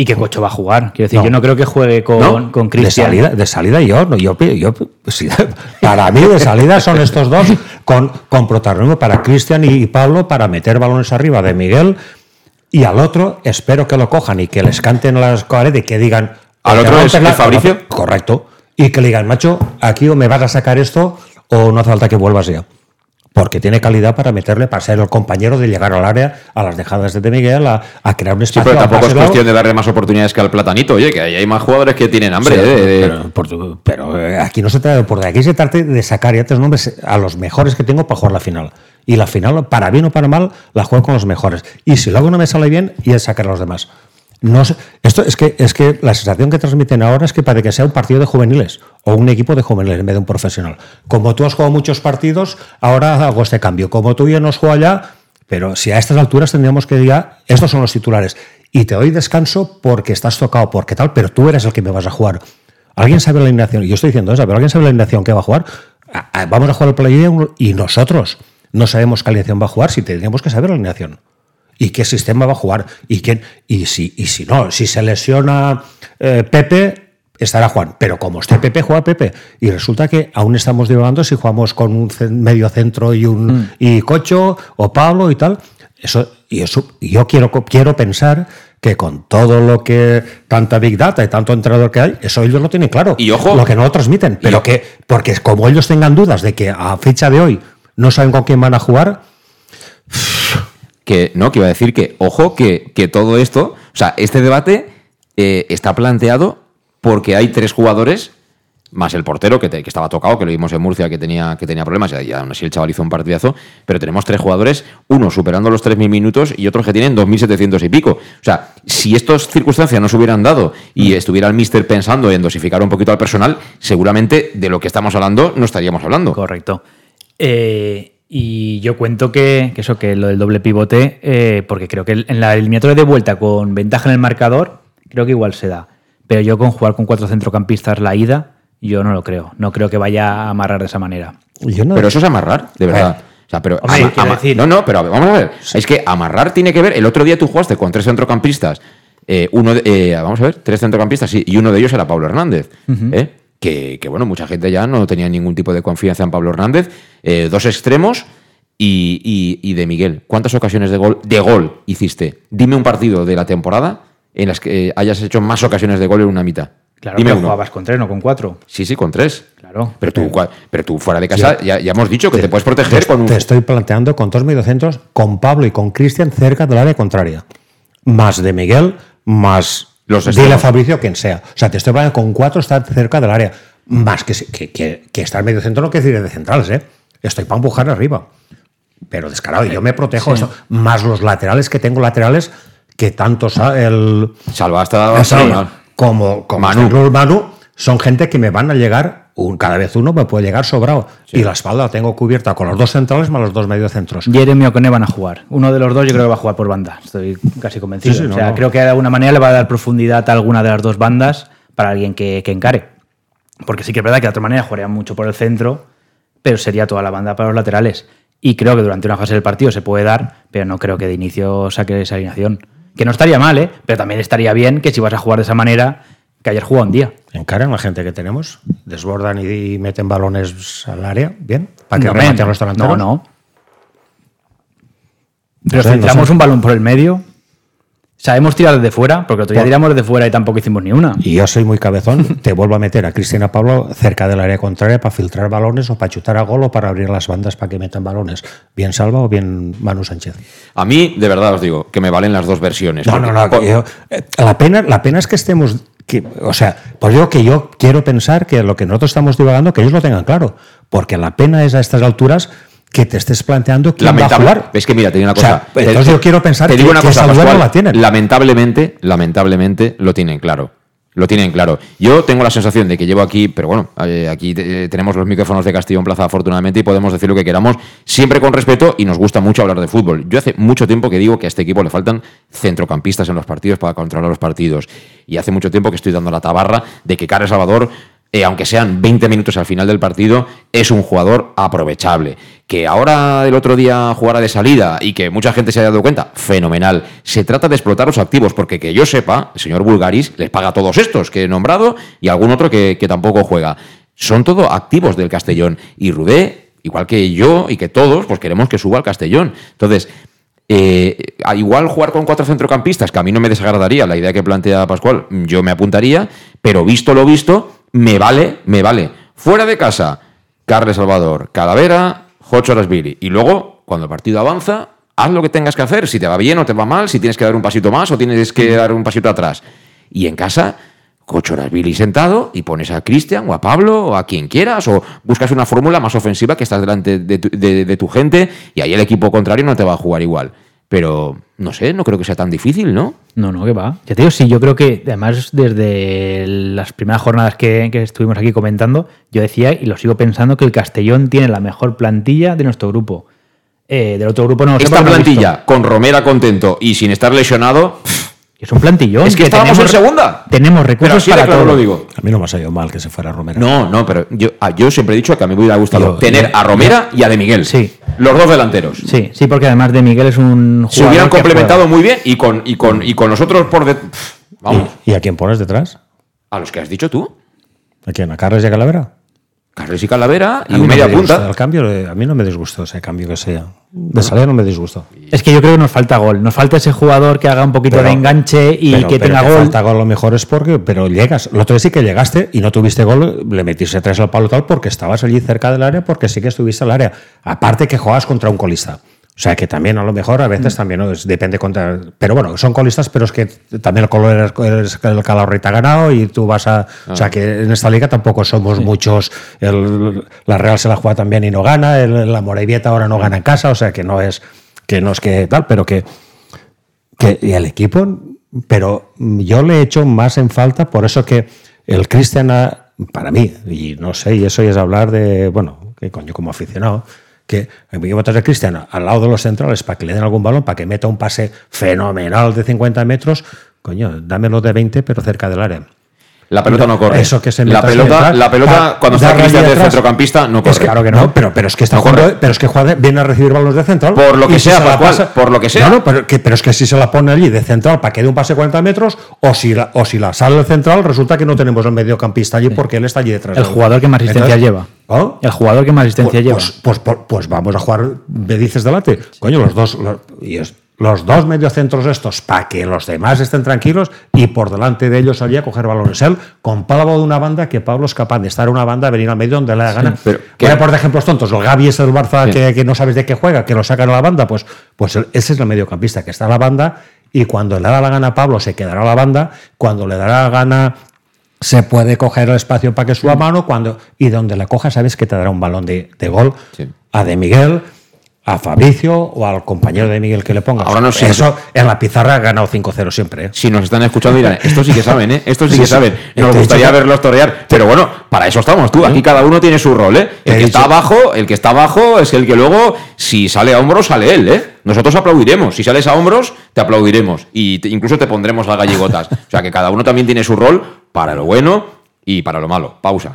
Y que Cocho va a jugar. Quiero decir, No. yo no creo que juegue con, ¿No? con de Cristian. salida, de salida yo, no, yo, yo sí, para mí de salida son estos dos con, con protagonismo para Cristian y Pablo para meter balones arriba de Miguel y al otro espero que lo cojan y que les canten las paredes y que digan ¿Al "Te otro es- es Fabricio? correcto y que le digan macho aquí o me vas a sacar esto o no hace falta que vuelvas ya porque tiene calidad para meterle, para ser el compañero de llegar al área, a las dejadas de De Miguel, a, a crear un Sí, espacio. pero a tampoco es cuestión de darle más oportunidades que al platanito. Oye, que ahí hay más jugadores que tienen hambre. Sí, eh, pero, pero, eh, aquí no se trata de por aquí se trata de sacar ya tres nombres a los mejores que tengo para jugar la final. Y la final, para bien o para mal, la juego con los mejores. Y si luego no me sale bien, y es sacar a los demás. No sé- esto es que es que la sensación que transmiten ahora es que parece que sea un partido de juveniles o un equipo de juveniles en vez de un profesional. Como tú has jugado muchos partidos, ahora hago este cambio. Como tú ya no has jugado allá, pero si a estas alturas tendríamos que ya, estos son los titulares. Y te doy descanso porque estás tocado, porque tal, pero tú eres el que me vas a jugar. ¿Alguien sabe la alineación? Yo estoy diciendo eso, pero ¿alguien sabe la alineación que va a jugar? Ah, ah, Vamos a jugar el play y nosotros no sabemos qué alineación va a jugar si tendríamos que saber la alineación. ¿Y qué sistema va a jugar? ¿Y, quién? y, si, y si no, si se lesiona eh, Pepe, estará Juan. Pero como esté Pepe, juega Pepe. Y resulta que aún estamos divagando si jugamos con un medio centro y un y Cocho o Pablo y tal. Eso, y eso, yo quiero, quiero pensar que con todo lo que tanta Big Data y tanto entrenador que hay, eso ellos lo tienen claro. Y ojo- lo que no lo transmiten. Pero que, porque como ellos tengan dudas de que a fecha de hoy no saben con quién van a jugar, que no, que iba a decir que, ojo, que, que todo esto, o sea, este debate eh, está planteado porque hay tres jugadores, más el portero que, que estaba tocado, que lo vimos en Murcia, que tenía, que tenía problemas, y aún así el chaval hizo un partidazo, pero tenemos tres jugadores, uno superando los 3.000 minutos y otros que tienen 2.700 y pico. O sea, si estas circunstancias no se hubieran dado y estuviera el míster pensando en dosificar un poquito al personal, seguramente de lo que estamos hablando no estaríamos hablando. Correcto. Eh, y yo cuento que, que eso, que lo del doble pivote, eh, porque creo que en la eliminatoria de vuelta con ventaja en el marcador, creo que igual se da. Pero yo con jugar con cuatro centrocampistas la ida, yo no lo creo. No creo que vaya a amarrar de esa manera. yo no. Pero eso es amarrar, de verdad. O sea, pero Hombre, decir- no, no, pero vamos a ver. Es que amarrar tiene que ver. El otro día tú jugaste con tres centrocampistas. eh, uno, de- eh, vamos a ver, tres centrocampistas, sí, y uno de ellos era Pablo Hernández. ¿eh? Que, que, bueno, mucha gente ya no tenía ningún tipo de confianza en Pablo Hernández. eh, dos extremos y, y- y de Miguel. ¿Cuántas ocasiones de gol, de gol hiciste? Dime un partido de la temporada en las que eh, hayas hecho más ocasiones de gol en una mitad. Claro Dime uno. jugabas con tres, no con cuatro. Sí, sí, con tres. Claro. Pero tú, pero tú fuera de casa, ya, ya hemos dicho que te, puedes proteger te, con un. te estoy planteando con dos mediocentros, con Pablo y con Cristian cerca del área contraria. Más de Miguel, más Los Dile a Fabricio quien sea. O sea, te estoy planteando con cuatro estar cerca del área. Más que, que, que, que estar medio centro no quiere decir de centrales, ¿eh? Estoy para empujar arriba. Pero descarado, yo me protejo eso. Más los laterales que tengo laterales que tanto el Salva hasta el como, como Manu. Manu. Son gente que me van a llegar, un, cada vez uno me puede llegar sobrado. Y la espalda la tengo cubierta con los dos centrales más los dos mediocentros. Jeremy o Kone van a jugar. Uno de los dos yo creo que va a jugar por banda. Estoy casi convencido. Sí, sí, o sea, no. creo que de alguna manera le va a dar profundidad a alguna de las dos bandas para alguien que, que encare. Porque sí que es verdad que de otra manera jugaría mucho por el centro, pero sería toda la banda para los laterales. Y creo que durante una fase del partido se puede dar, pero no creo que de inicio saque esa alineación. Que no estaría mal, ¿eh? Pero también estaría bien que si vas a jugar de esa manera, que ayer jugó un día. Encaran la gente que tenemos, desbordan y meten balones al área, bien, para que No, rematen los delanteros. No, no. Pero sé, no sé. un balón por el medio, sabemos tirar desde fuera, porque otro día tiramos desde fuera y tampoco hicimos ni una. Y yo soy muy cabezón, te vuelvo a meter a Cristina Pablo cerca del área contraria para filtrar balones o para chutar a gol o para abrir las bandas para que metan balones. Bien Salva o bien Manu Sánchez. A mí, de verdad os digo, que me valen las dos versiones. No, Porque- no, no. por- que yo- eh, la, pena, la pena es que estemos. Que, o sea, pues yo que yo quiero pensar que lo que nosotros estamos divagando, que ellos lo tengan claro. Porque la pena es a estas alturas que te estés planteando quién va a Lamentable. jugar. Es que mira, te digo una O sea, cosa. Entonces te- yo quiero pensar te digo que- una que cosa, esa Pascual, no la tienen. Lamentablemente, lamentablemente lo tienen claro. Lo tienen claro. Yo tengo la sensación de que llevo aquí, pero bueno, eh, aquí eh, tenemos los micrófonos de Castillo en Plaza, afortunadamente, y podemos decir lo que queramos, siempre con respeto, y nos gusta mucho hablar de fútbol. Yo hace mucho tiempo que digo que a este equipo le faltan centrocampistas en los partidos para controlar los partidos. Y hace mucho tiempo que estoy dando la tabarra de que Carles Salvador eh, aunque sean 20 minutos al final del partido, es un jugador aprovechable. Que ahora el otro día jugara de salida y que mucha gente se haya dado cuenta, fenomenal. Se trata de explotar los activos, porque que yo sepa, el señor Bulgaris les paga a todos estos que he nombrado y algún otro que, que tampoco juega. Son todo activos del Castellón. Y Rudé, igual que yo y que todos, pues queremos que suba al Castellón. Entonces, eh, igual jugar con cuatro centrocampistas, que a mí no me desagradaría la idea que plantea Pascual, yo me apuntaría, pero visto lo visto, me vale, me vale. Fuera de casa, Carles Salvador, Calavera, Rasbiri. Y luego, cuando el partido avanza, haz lo que tengas que hacer, si te va bien o te va mal, si tienes que dar un pasito más o tienes que dar un pasito atrás. Y en casa, Cocho Rasbiri sentado y pones a Cristian o a Pablo o a quien quieras o buscas una fórmula más ofensiva que estás delante de tu, de- de tu gente y ahí el equipo contrario no te va a jugar igual. Pero no sé, no creo que sea tan difícil, ¿no? No, no, que va. Ya te digo, sí, yo creo que además desde las primeras jornadas que, que estuvimos aquí comentando, yo decía y lo sigo pensando que el Castellón tiene la mejor plantilla de nuestro grupo. Eh, del otro grupo no Esta plantilla, con Romera contento y sin estar lesionado, Es un plantillón. es que estábamos en segunda. Tenemos recursos para claro todo. lo digo. A mí no me ha salido mal que se fuera Romero. No, no, pero yo, ah, yo siempre he dicho que a mí me hubiera gustado Yo- tener yo- a Romera y a De Miguel. Sí. Los dos delanteros. Sí, sí, porque además de Miguel es un jugador Se hubieran complementado juega. muy bien y con, y con, y con nosotros por de... Vamos, ¿Y, y a quién pones detrás? a los que has dicho tú. ¿A quién? ¿A Carles y a Calavera? Carles y Calavera y A mí un no media disgusta punta. El cambio, eh, a mí no me disgustó ese cambio que sea. De salida no me disgustó. Es que yo creo que nos falta gol. Nos falta ese jugador que haga un poquito Pero- de enganche y Pero- que pero tenga que gol. falta gol a lo mejor es porque, pero llegas. El otro día sí que llegaste y no tuviste gol, le metiste tres al palo tal porque estabas allí cerca del área, porque sí que estuviste al área. Aparte que juegas contra un colista. O sea que también a lo mejor a veces también ¿no? Es- depende contra. Pero bueno, son colistas, pero es que también el color es el calor te ha ganado y tú vas a. O sea que en esta liga tampoco somos muchos. El- la Real se la juega también y no gana. El, la Morevieta ahora no gana en casa. O sea que no es que no es que tal, pero que que y el equipo, pero yo le he hecho más en falta, por eso que el Cristian, para mí, y no sé, y eso ya es hablar de, bueno, que coño, como aficionado, que botas de Cristian al lado de los centrales para que le den algún balón, para que meta un pase fenomenal de 50 metros, coño, dámelo de 20, pero cerca del área. La pelota no corre. Eso que se la pelota, la pelota cuando está Cristian de centrocampista no corre. Es que, claro que no, pero, pero es que está No jugando- corre. pero es que juega- viene a recibir balones de central. Por lo que si sea, se Pascual, por lo que sea. No, no, pero, que, pero es que si se la pone allí de central para que dé un pase de 40 metros, o si la, o si la sale el central, resulta que no tenemos el mediocampista allí porque él está allí detrás. El jugador que más asistencia Entonces, lleva. ¿oh? El jugador que más asistencia Pues, lleva. pues, pues, pues- pues vamos a jugar, me dices delante. Coño, los dos, los, y es- los dos mediocentros estos, para que los demás estén tranquilos y por delante de ellos allí a coger balones. Él con Pablo de una banda, que Pablo es capaz de estar en una banda, venir al medio donde le da gana. pero Voy que- a poner ejemplos tontos. El Gaby es el Barça Sí. que, que no sabes de qué juega, que lo sacan a la banda, pues, pues ese es el mediocampista, que está a la banda y cuando le da la gana a Pablo se quedará a la banda, cuando le dará la gana se puede coger el espacio para que suba mano cuando y donde la coja sabes que te dará un balón de, de gol Sí. a De Miguel a Fabricio o al compañero de Miguel que le ponga Ahora no sé. eso en la pizarra ha ganado 5-0 siempre ¿eh? Si nos están escuchando dirán, estos sí que saben, ¿eh? Estos sí, Sí, que sí. saben. Nos gustaría verlos torear. Pero bueno, para eso estamos tú. Aquí cada uno tiene su rol, ¿eh? El que está abajo, el que está abajo es el que luego, si sale a hombros, sale él, ¿eh? Nosotros aplaudiremos. Si sales a hombros, te aplaudiremos. Y te- incluso te pondremos las gallegotas. O sea que cada uno también tiene su rol para lo bueno y para lo malo. Pausa.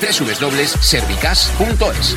www.servicas.es.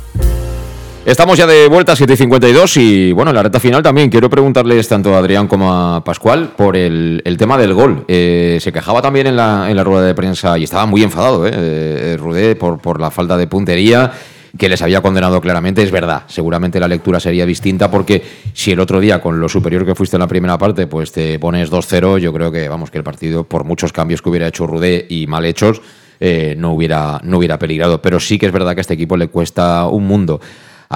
Estamos ya de vuelta a 7.52 y bueno, en la recta final también quiero preguntarles tanto a Adrián como a Pascual por el, tema del gol. Eh, se quejaba también en la, en la rueda de prensa y estaba muy enfadado, eh, eh, Rudé, por, por la falta de puntería que les había condenado claramente. Es verdad, seguramente la lectura sería distinta porque si el otro día con lo superior que fuiste en la primera parte pues te pones 2-0, yo creo que vamos que el partido por muchos cambios que hubiera hecho Rudé y mal hechos eh, no, hubiera, no hubiera peligrado. Pero sí que es verdad que a este equipo le cuesta un mundo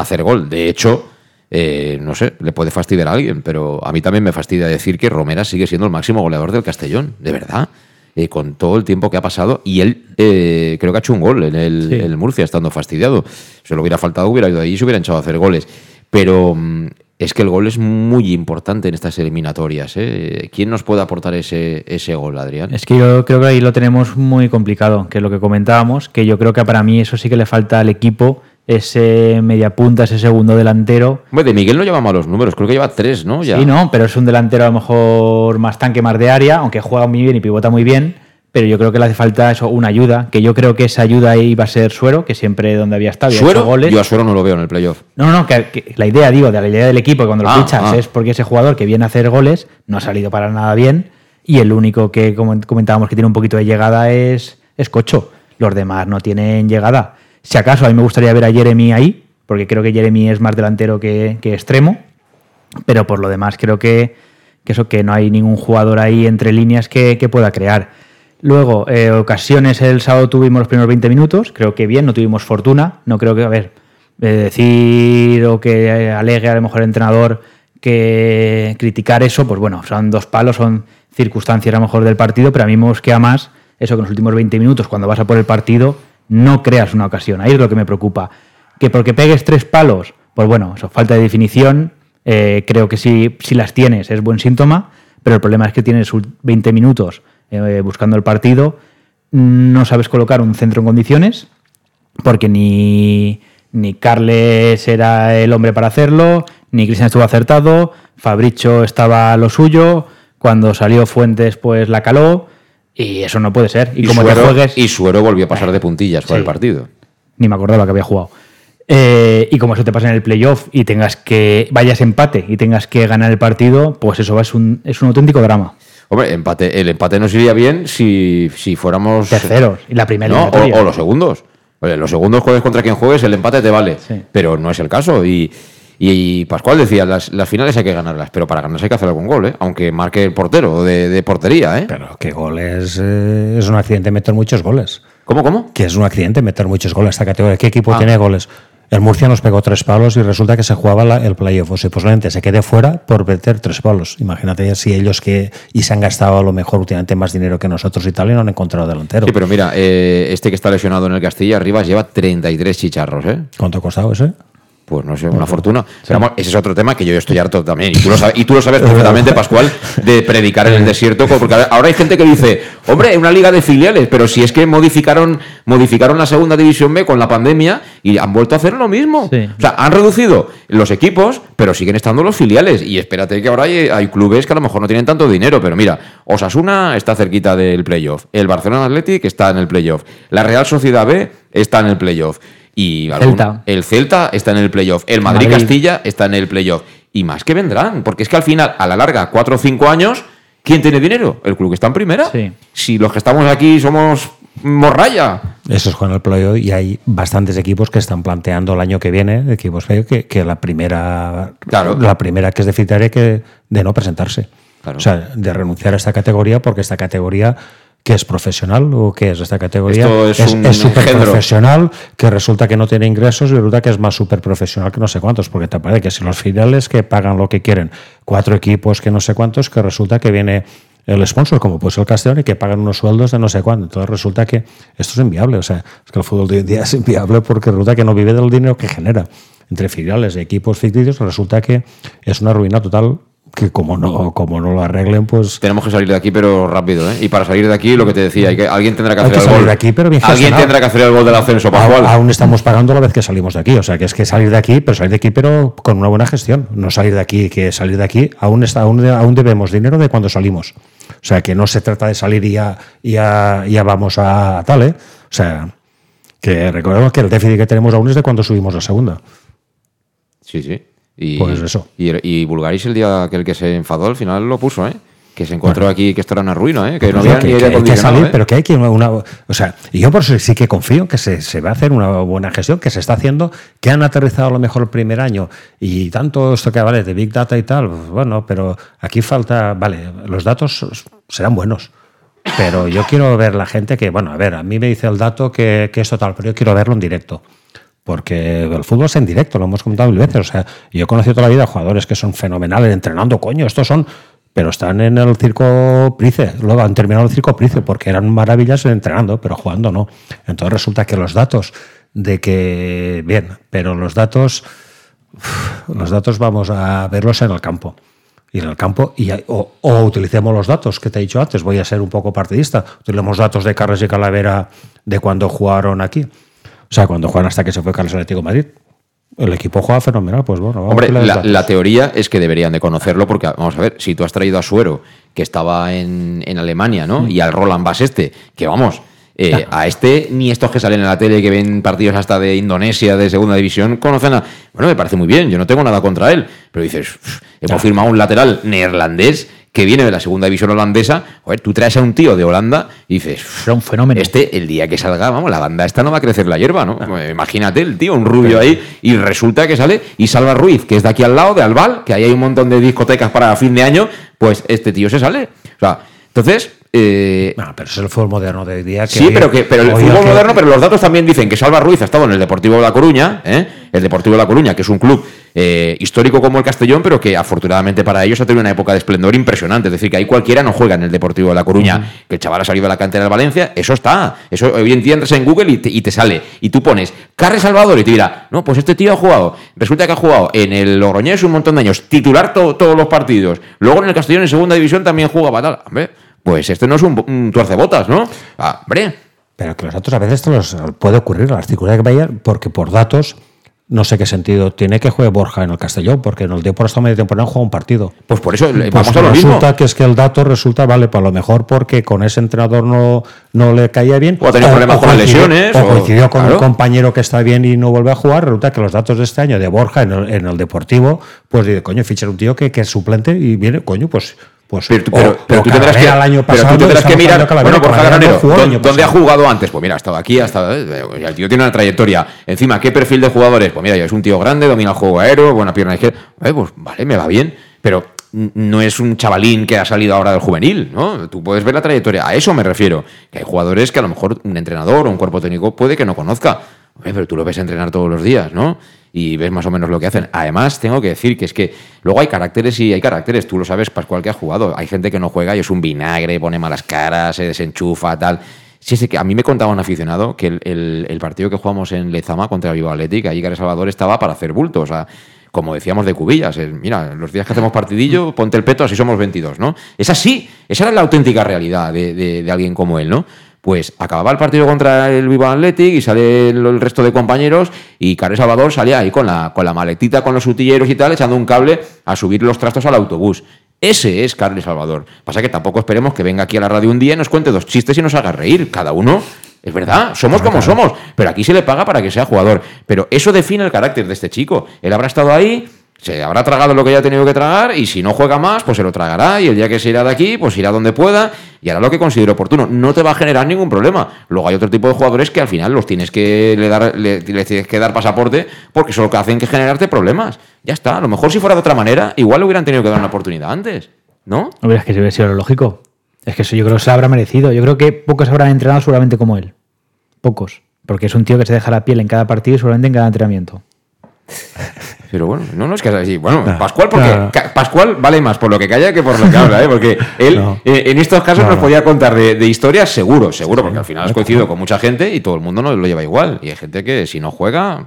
hacer gol. De hecho, eh, no sé, le puede fastidiar a alguien, pero a mí también me fastidia decir que Romera sigue siendo el máximo goleador del Castellón, de verdad. Eh, con todo el tiempo que ha pasado y él eh, creo que ha hecho un gol en el, en el Murcia estando fastidiado. Se lo hubiera faltado, hubiera ido ahí y se hubiera echado a hacer goles. Pero mm, es que el gol es muy importante en estas eliminatorias. ¿eh? ¿Quién nos puede aportar ese, ese gol, Adrián? Es que yo creo que ahí lo tenemos muy complicado, que es lo que comentábamos, que yo creo que para mí eso sí que le falta al equipo, ese media punta, ese segundo delantero. Hombre, de Miguel no lleva malos números, creo que lleva tres, ¿no? Ya. Sí, no, pero es un delantero a lo mejor más tanque, más de área, aunque juega muy bien y pivota muy bien, pero yo creo que le hace falta eso, una ayuda, que yo creo que esa ayuda ahí va a ser Suero, que siempre donde había estado ¿Suero? hecho goles. Yo a Suero no lo veo en el playoff. No, no, que, que la idea, digo, de la idea del equipo, que cuando lo Ah, fichas ah. es porque ese jugador que viene a hacer goles no ha salido para nada bien y el único que como comentábamos que tiene un poquito de llegada es, es Cocho. Los demás no tienen llegada. Si acaso, a mí me gustaría ver a Jeremy ahí, porque creo que Jeremy es más delantero que, extremo, pero por lo demás creo que, eso que no hay ningún jugador ahí entre líneas que, pueda crear. Luego, eh, ocasiones el sábado tuvimos los primeros 20 minutos, creo que bien, no tuvimos fortuna, no creo que, a ver, eh, decir o que alegue a lo mejor el entrenador que criticar eso, pues bueno, son dos palos, son circunstancias a lo mejor del partido, pero a mí me mosquea más eso que en los últimos 20 minutos, cuando vas a por el partido, no creas una ocasión. Ahí es lo que me preocupa. Que porque pegues tres palos, pues bueno, eso, falta de definición, eh, creo que si, si las tienes es buen síntoma, pero el problema es que tienes ul- 20 minutos eh, buscando el partido, no sabes colocar un centro en condiciones, porque ni, ni Carles era el hombre para hacerlo, ni Cristian estuvo acertado, Fabricio estaba lo suyo, cuando salió Fuentes pues la caló, y eso no puede ser. Y, Y, como Suero, te juegues, y Suero volvió a pasar de puntillas por Sí. el partido. ni me acordaba que había jugado. Eh, y como eso te pasa en el playoff y tengas que vayas empate y tengas que ganar el partido, pues eso es un, es un auténtico drama. Hombre, empate, el empate nos iría bien si, si fuéramos Terceros, y la primera No, o, o los segundos. Oye, los segundos juegues contra quien juegues, el empate te vale. Sí. Pero no es el caso. Y, Y, Pascual decía, las, las, finales hay que ganarlas, pero para ganarlas hay que hacer algún gol, ¿eh? aunque marque el portero de, de portería. ¿eh? Pero que goles eh, es un accidente meter muchos goles. ¿Cómo, cómo? Que es un accidente meter muchos goles esta categoría. ¿Qué equipo Ah. tiene goles? El Murcia nos pegó tres palos y resulta que se jugaba la- el playoff. O sea, posiblemente se quede fuera por meter tres palos. Imagínate si ellos que y se han gastado a lo mejor últimamente más dinero que nosotros y tal y no han encontrado delantero. Sí, pero mira, eh, este que está lesionado en el Castilla, Rivas, lleva 33 chicharros, ¿eh? ¿Cuánto ha costado ese? Pues no sé, una fortuna. Pero ese es otro tema que yo estoy harto también. Y tú lo sabes, y tú lo sabes perfectamente, Pascual, de predicar en el desierto. Porque ahora hay gente que dice, hombre, una liga de filiales, pero si es que modificaron, modificaron la segunda división B con la pandemia y han vuelto a hacer lo mismo. Sí. O sea, han reducido los equipos, pero siguen estando los filiales. Y espérate que ahora hay, hay clubes que a lo mejor no tienen tanto dinero. Pero mira, Osasuna está cerquita del playoff. El Barcelona Athletic está en el playoff. La Real Sociedad B está en el playoff. Y algún- Celta. el Celta está en el playoff. El Madrid, Madrid. Castilla está en el playoff. Y más que vendrán, porque es que al final, a la larga, cuatro o cinco años, ¿quién tiene dinero? El club que está en primera. Sí. Si los que estamos aquí somos morralla. Eso es con el playoff y hay bastantes equipos que están planteando el año que viene, equipos que, que la primera Claro. la primera que es deficitaria que de no presentarse. Claro. O sea, de renunciar a esta categoría porque esta categoría que es profesional o que es esta categoría Esto es un súper engendro. profesional que resulta que no tiene ingresos y resulta que es más súper profesional que no sé cuántos porque te parece que si los filiales que pagan lo que quieren cuatro equipos que no sé cuántos que resulta que viene el sponsor como puede ser el Castellón y que pagan unos sueldos de no sé cuánto entonces resulta que esto es inviable o sea es que el fútbol de hoy en día es inviable porque resulta que no vive del dinero que genera entre filiales y equipos ficticios resulta que es una ruina total que como no como no lo arreglen pues Tenemos que salir de aquí, pero rápido, ¿eh? Y para salir de aquí, lo que te decía, hay que, alguien tendrá que Hay hacer que el gol. de aquí, pero bien alguien gestionado. tendrá que hacer el gol del ascenso, Pascual. Aún, estamos pagando la vez que salimos de aquí. O sea, que es que salir de aquí, pero salir de aquí, pero con una buena gestión. No salir de aquí, que salir de aquí, aún, está, aún, aún debemos dinero de cuando salimos. O sea, que no se trata de salir y ya, y ya, ya vamos a tal, ¿eh? O sea, que recordemos que el déficit que tenemos aún es de cuando subimos a segunda. Sí, sí. Y, Pues eso. Y, y Bulgaris el día aquel que se enfadó, al final lo puso, ¿eh? Que se encontró aquí que esto era una ruina, ¿eh? Que no Pero había que, ni que aire hay que acondicionado, salir, ¿eh? pero que hay que una, o sea, y yo por eso sí que confío en que se, se va a hacer una buena gestión, que se está haciendo, que han aterrizado a lo mejor el primer año y tanto esto que vale de Big Data y tal, pues bueno, pero aquí falta, vale, los datos serán buenos. Pero yo quiero ver la gente que, bueno, a ver, a mí me dice el dato que, que es total, pero yo quiero verlo en directo. Porque el fútbol es en directo, lo hemos comentado mil veces. O sea, yo he conocido toda la vida jugadores que son fenomenales entrenando, coño, estos son. Pero están en el circo Price, luego han terminado el circo Price porque eran maravillas entrenando, pero jugando no. Entonces resulta que los datos de que. Bien, pero los datos. Los datos vamos a verlos en el campo. Y en el campo, y, o, o utilicemos los datos que te he dicho antes, voy a ser un poco partidista. Utilicemos datos de Carles y Calavera de cuando jugaron aquí. O sea, cuando jugaron hasta que se fue Carlos Atlético Madrid. El equipo juega fenomenal, pues bueno. vamos Hombre, a la, la teoría es que deberían de conocerlo porque, vamos a ver, si tú has traído a Suero, que estaba en, en Alemania, ¿no? Y al Roland Bass este, que vamos, eh, a este ni estos que salen en la tele, que ven partidos hasta de Indonesia, de segunda división, conocen a... Bueno, me parece muy bien, yo no tengo nada contra él, pero dices, "Uf, hemos firmado un lateral neerlandés que viene de la segunda división holandesa, joder, tú traes a un tío de Holanda y dices, Era un fenómeno. este, el día que salga, vamos, la banda esta no va a crecer la hierba, ¿no? Pues Imagínate el tío, un rubio ahí, y resulta que sale y Salva Ruiz, que es de aquí al lado, de Albal, que ahí hay un montón de discotecas para fin de año, pues este tío se sale. O sea, entonces. eh, No, pero es el fútbol moderno de hoy día. Que Sí, pero que pero el fútbol que- moderno, pero los datos también dicen que Salva Ruiz ha estado en el Deportivo de La Coruña, ¿eh? El Deportivo de La Coruña, que es un club eh, histórico como el Castellón, pero que afortunadamente para ellos ha tenido una época de esplendor impresionante. Es decir, que ahí cualquiera no juega en el Deportivo de La Coruña. Que el chaval ha salido de la cantera del Valencia, eso está. Eso hoy en día entras en Google y te, y te sale. Y tú pones Carre Salvador y te dirá, no, pues este tío ha jugado. Resulta que ha jugado en el Logroñés un montón de años, titular to- todos los partidos. Luego en el Castellón en segunda división también jugaba tal. Hombre, pues este no es un, un tuercebotas, ¿no? Ah, hombre. Pero que los datos a veces te los puede ocurrir a la que vaya, porque por datos, no sé qué sentido tiene que juegue Borja en el Castellón, porque en el Depor hasta media temporada juega un partido. Pues por eso le- Pues vamos a lo mismo. resulta que es que el dato resulta, vale, para lo mejor porque con ese entrenador no, no le caía bien. O ha tenido problemas con las lesiones, O o- coincidió con claro. un compañero que está bien y no vuelve a jugar. Resulta que los datos de este año de Borja en el, en el Deportivo, pues dice, coño, fichar un tío que, que es suplente y viene, coño, pues Pues, Pero, pero- o pero tú tendrás que, Calavera el año pero tú pasado, tendrás que mirar. Bueno, Borja no Granero, jugó el ¿dó- año ¿dónde ha jugado antes? Pues mira, ha estado aquí, ha estado. eh, El tío tiene una trayectoria. Encima, ¿qué perfil de jugadores? Pues mira, es un tío grande, domina el juego aéreo, buena pierna izquierda. Eh, pues vale, me va bien. Pero no es un chavalín que ha salido ahora del juvenil, ¿no? Tú puedes ver la trayectoria. A eso me refiero. Que hay jugadores que a lo mejor un entrenador o un cuerpo técnico puede que no conozca. Pero tú lo ves entrenar todos los días, ¿no? Y ves más o menos lo que hacen. Además, tengo que decir que es que luego hay caracteres y hay caracteres. Tú lo sabes, Pascual, que has jugado. Hay gente que no juega y es un vinagre, pone malas caras, se desenchufa, tal. Sí, sí, que a mí me contaba un aficionado que el, partido que jugamos en Lezama contra Viva Athletic, ahí Gary Salvador estaba para hacer bulto. O sea, como decíamos de cubillas. mira, los días que hacemos partidillo, ponte el peto, así somos 22, ¿no? Es así. Esa era la auténtica realidad de alguien como él, ¿no? Pues acababa el partido contra el Viva Athletic y sale el, resto de compañeros y Carles Salvador salía ahí con la, con la maletita, con los utilleros y tal, echando un cable a subir los trastos al autobús. Ese es Carles Salvador. Pasa que tampoco esperemos que venga aquí a la radio un día y nos cuente dos chistes y nos haga reír. Cada uno, es verdad, somos como somos. Pero aquí se le paga para que sea jugador. Pero eso define el carácter de este chico. Él habrá estado ahí, se habrá tragado lo que haya tenido que tragar y si no juega más, pues se lo tragará y el día que se irá de aquí, pues irá donde pueda y hará lo que considere oportuno. No te va a generar ningún problema. Luego hay otro tipo de jugadores que al final los tienes que dar, le, le tienes que dar pasaporte porque eso lo que hacen que generarte problemas. Ya está. A lo mejor si fuera de otra manera, igual le hubieran tenido que dar una oportunidad antes. ¿No? Hombre, es que si hubiera sido lo lógico. Es que eso yo creo que se habrá merecido. Yo creo que pocos habrán entrenado seguramente como él. Pocos. Porque es un tío que se deja la piel en cada partido y seguramente en cada entrenamiento. Pero bueno, no, no es que sea así. Bueno, No, Pascual, porque no. Pascual vale más por lo que calla que por lo que habla, ¿eh? Porque él eh, en estos casos No, nos no. podía contar de, de historias seguro, seguro, porque al final has coincidido con mucha gente y todo el mundo no lo lleva igual. Y hay gente que si no juega,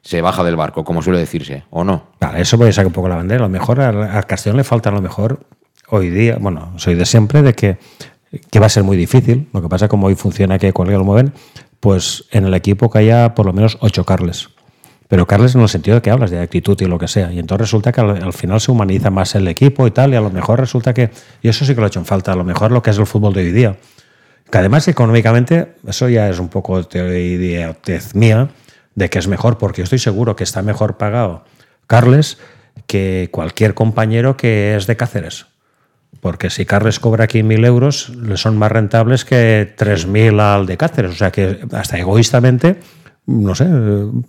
se baja del barco, como suele decirse, ¿o no? Vale, eso voy a sacar un poco la bandera. A lo mejor al Castellón le falta a lo mejor hoy día, bueno, soy de siempre, de que, que va a ser muy difícil. Lo que pasa como hoy funciona que cualquiera lo mueven, pues en el equipo que haya por lo menos ocho Carles. Pero Carles en el sentido de que hablas de actitud y lo que sea. Y entonces resulta que al, al final se humaniza más el equipo y tal, y a lo mejor resulta que, y eso sí que lo he hecho en falta, a lo mejor lo que es el fútbol de hoy día. Que además económicamente, eso ya es un poco teoría mía, de que es mejor, porque yo estoy seguro que está mejor pagado Carles que cualquier compañero que es de Cáceres. Porque si Carles cobra aquí mil euros, le son más rentables que 3.000 al de Cáceres. O sea que hasta egoístamente, no sé,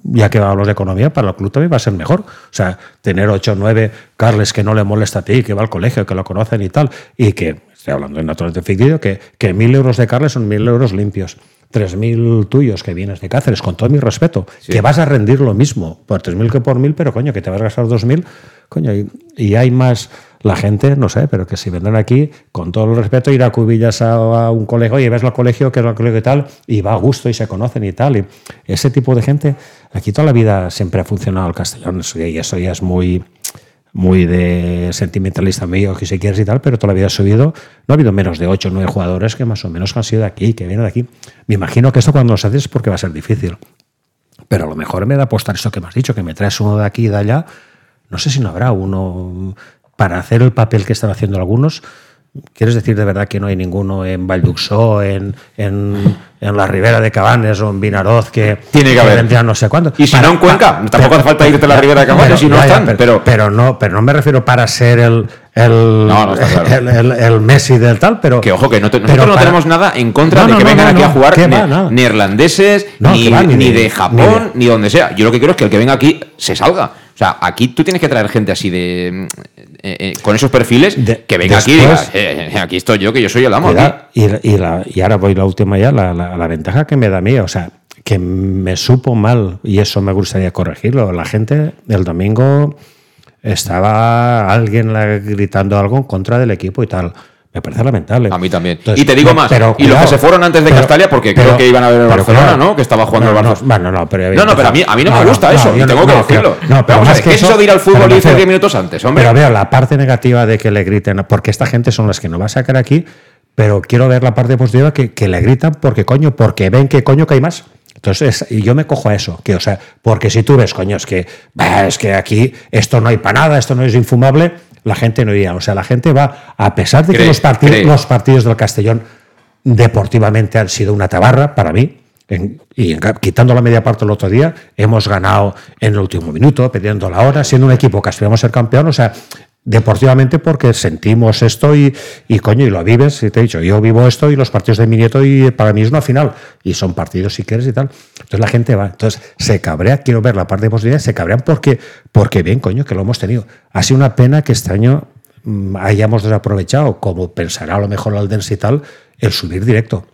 ya que hablamos de economía, para el club también va a ser mejor. O sea, tener 8 o 9 Carles que no le molesta a ti, que va al colegio, que lo conocen y tal, y que, estoy hablando de naturalmente ficticio, que, que mil euros de Carles son mil euros limpios. 3.000 tuyos que vienes de Cáceres, con todo mi respeto, que vas a rendir lo mismo por 3.000 que por 1.000, pero coño, que te vas a gastar 2.000, coño, y, y hay más la gente, no sé, pero que si vendrán aquí, con todo el respeto, ir a Cubillas a, un colegio y ves al colegio, que es el colegio y tal, y va a gusto y se conocen y tal. Y ese tipo de gente, aquí toda la vida siempre ha funcionado el castellano, y eso ya es muy muy de sentimentalista mío, que si quieres y tal, pero toda la vida ha subido, no ha habido menos de 8 o 9 jugadores que más o menos han sido de aquí, que vienen de aquí. Me imagino que esto cuando lo haces es porque va a ser difícil. Pero a lo mejor me da apostar eso que me has dicho, que me traes uno de aquí y de allá. No sé si no habrá uno para hacer el papel que están haciendo algunos. ¿Quieres decir de verdad que no hay ninguno en Valduxó, en, en, en la Ribera de Cabanes o en Vinaroz que Tiene que haber. no sé cuándo? Y si no en Cuenca, tampoco hace falta irte a la Ribera de Cabanes si no están, pero, pero- pero no, pero no me refiero para ser el el, No, no, está claro. el, el- el Messi del tal, pero Que ojo, que no te- pero nosotros no para- tenemos nada en contra de que vengan aquí a jugar ni, va, ni ni de- de Japón, ni ni donde sea. Yo lo que quiero es que el que venga aquí se salga. O sea, aquí tú tienes que traer gente así de. eh, eh, con esos perfiles, que venga aquí y diga: "Eh, aquí estoy yo, que yo soy el amo. Y, aquí". la- y, y la- y ahora voy la última ya, la, la- la ventaja que me da a mí, o sea, que me supo mal, y eso me gustaría corregirlo. La gente el domingo estaba alguien gritando algo en contra del equipo y tal. Me parece lamentable. A mí también. Entonces, y te digo más, pero y los que se fueron antes de pero- Castalia, porque pero- creo que iban a ver el Barcelona. ¿no? Que estaba jugando No, el no, bueno, no, pero No, no, pero a mí, a mí no, me gusta eso, yo tengo que decirlo. no, pero Vamos a más ver, que ¿qué es eso de ir al fútbol y irte refiero- 10 minutos antes, hombre? Pero veo la parte negativa de que le griten, porque esta gente son las que no va a sacar aquí, pero quiero ver la parte positiva que, que le gritan porque coño, porque ven que coño que hay más. Entonces, y yo me cojo a eso, que o sea, porque si tú ves, coño, es que, bah, es que aquí esto no hay para nada, esto no es infumable, la gente no iría. O sea, la gente va, a pesar de que los, cree. los partidos del Castellón deportivamente han sido una tabarra para mí. en- y en- quitando la media parte el otro día, hemos ganado en el último minuto, pidiendo la hora, siendo un equipo que aspiramos a ser campeón. O sea, deportivamente porque sentimos esto y, y coño, y lo vives, y te he dicho, yo vivo esto y los partidos de mi nieto y para mí es una final, y son partidos si quieres y tal. Entonces la gente va, entonces se cabrea, quiero ver la parte de posibilidad, se cabrean porque, porque bien, coño, que lo hemos tenido. Ha sido una pena que este año mm, hayamos desaprovechado, como pensará a lo mejor el Aldense y tal, el subir directo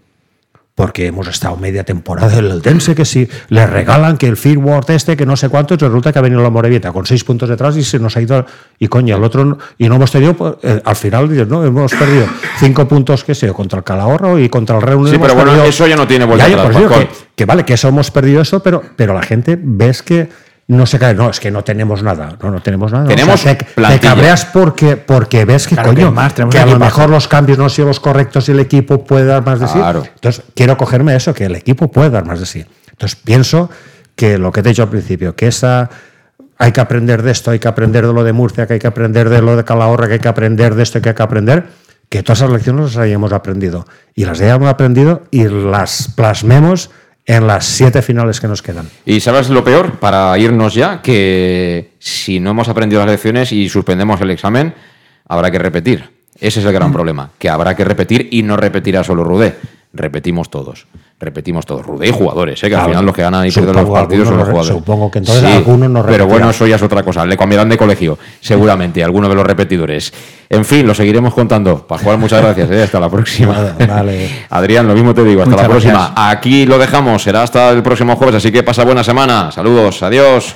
porque hemos estado media temporada en el Dense, que si le regalan que el Firward este, que no sé cuánto, y resulta que ha venido la Morevieta con seis puntos detrás y se nos ha ido, y coño, el otro, y no hemos tenido, pues, eh, al final, no, hemos perdido cinco puntos, que sé, contra el Calahorro y contra el Reunión. Sí, pero bueno, perdido- eso ya no tiene vuelta Ya, atrás, pues digo que, que vale, que eso hemos perdido eso, pero, pero la gente ves que no se cae, no, es que no tenemos nada, no, no tenemos nada. Tenemos O sea, te, te cabreas porque, porque ves que, Claro que coño, más, tenemos que a lo mejor los cambios no han sido los correctos y el equipo puede dar más de sí. Claro. Entonces, quiero cogerme eso, que el equipo puede dar más de sí. Entonces, pienso que lo que te he dicho al principio, que esa hay que aprender de esto, hay que aprender de lo de Murcia, que hay que aprender de lo de Calahorra, que hay que aprender de esto, que hay que aprender, que todas esas lecciones las hayamos aprendido. Y las hayamos aprendido y las plasmemos en las siete finales que nos quedan. Y sabes lo peor, para irnos ya, que si no hemos aprendido las lecciones y suspendemos el examen, habrá que repetir. Ese es el gran problema, que habrá que repetir y no repetirá solo Rudé. Repetimos todos. Repetimos todos. Rudé y jugadores, ¿eh? que Claro. al final los que ganan y pierden los partidos son los jugadores. supongo que entonces algunos no Pero bueno, eso ya es otra cosa. Le cambiarán de colegio, seguramente, alguno de los repetidores. En fin, lo seguiremos contando. Pascual, muchas gracias. ¿eh? Hasta la próxima. Vale. Adrián, lo mismo te digo. Hasta Muchas la próxima. gracias. Aquí lo dejamos. Será hasta el próximo jueves. Así que pasa buena semana. Saludos. Adiós.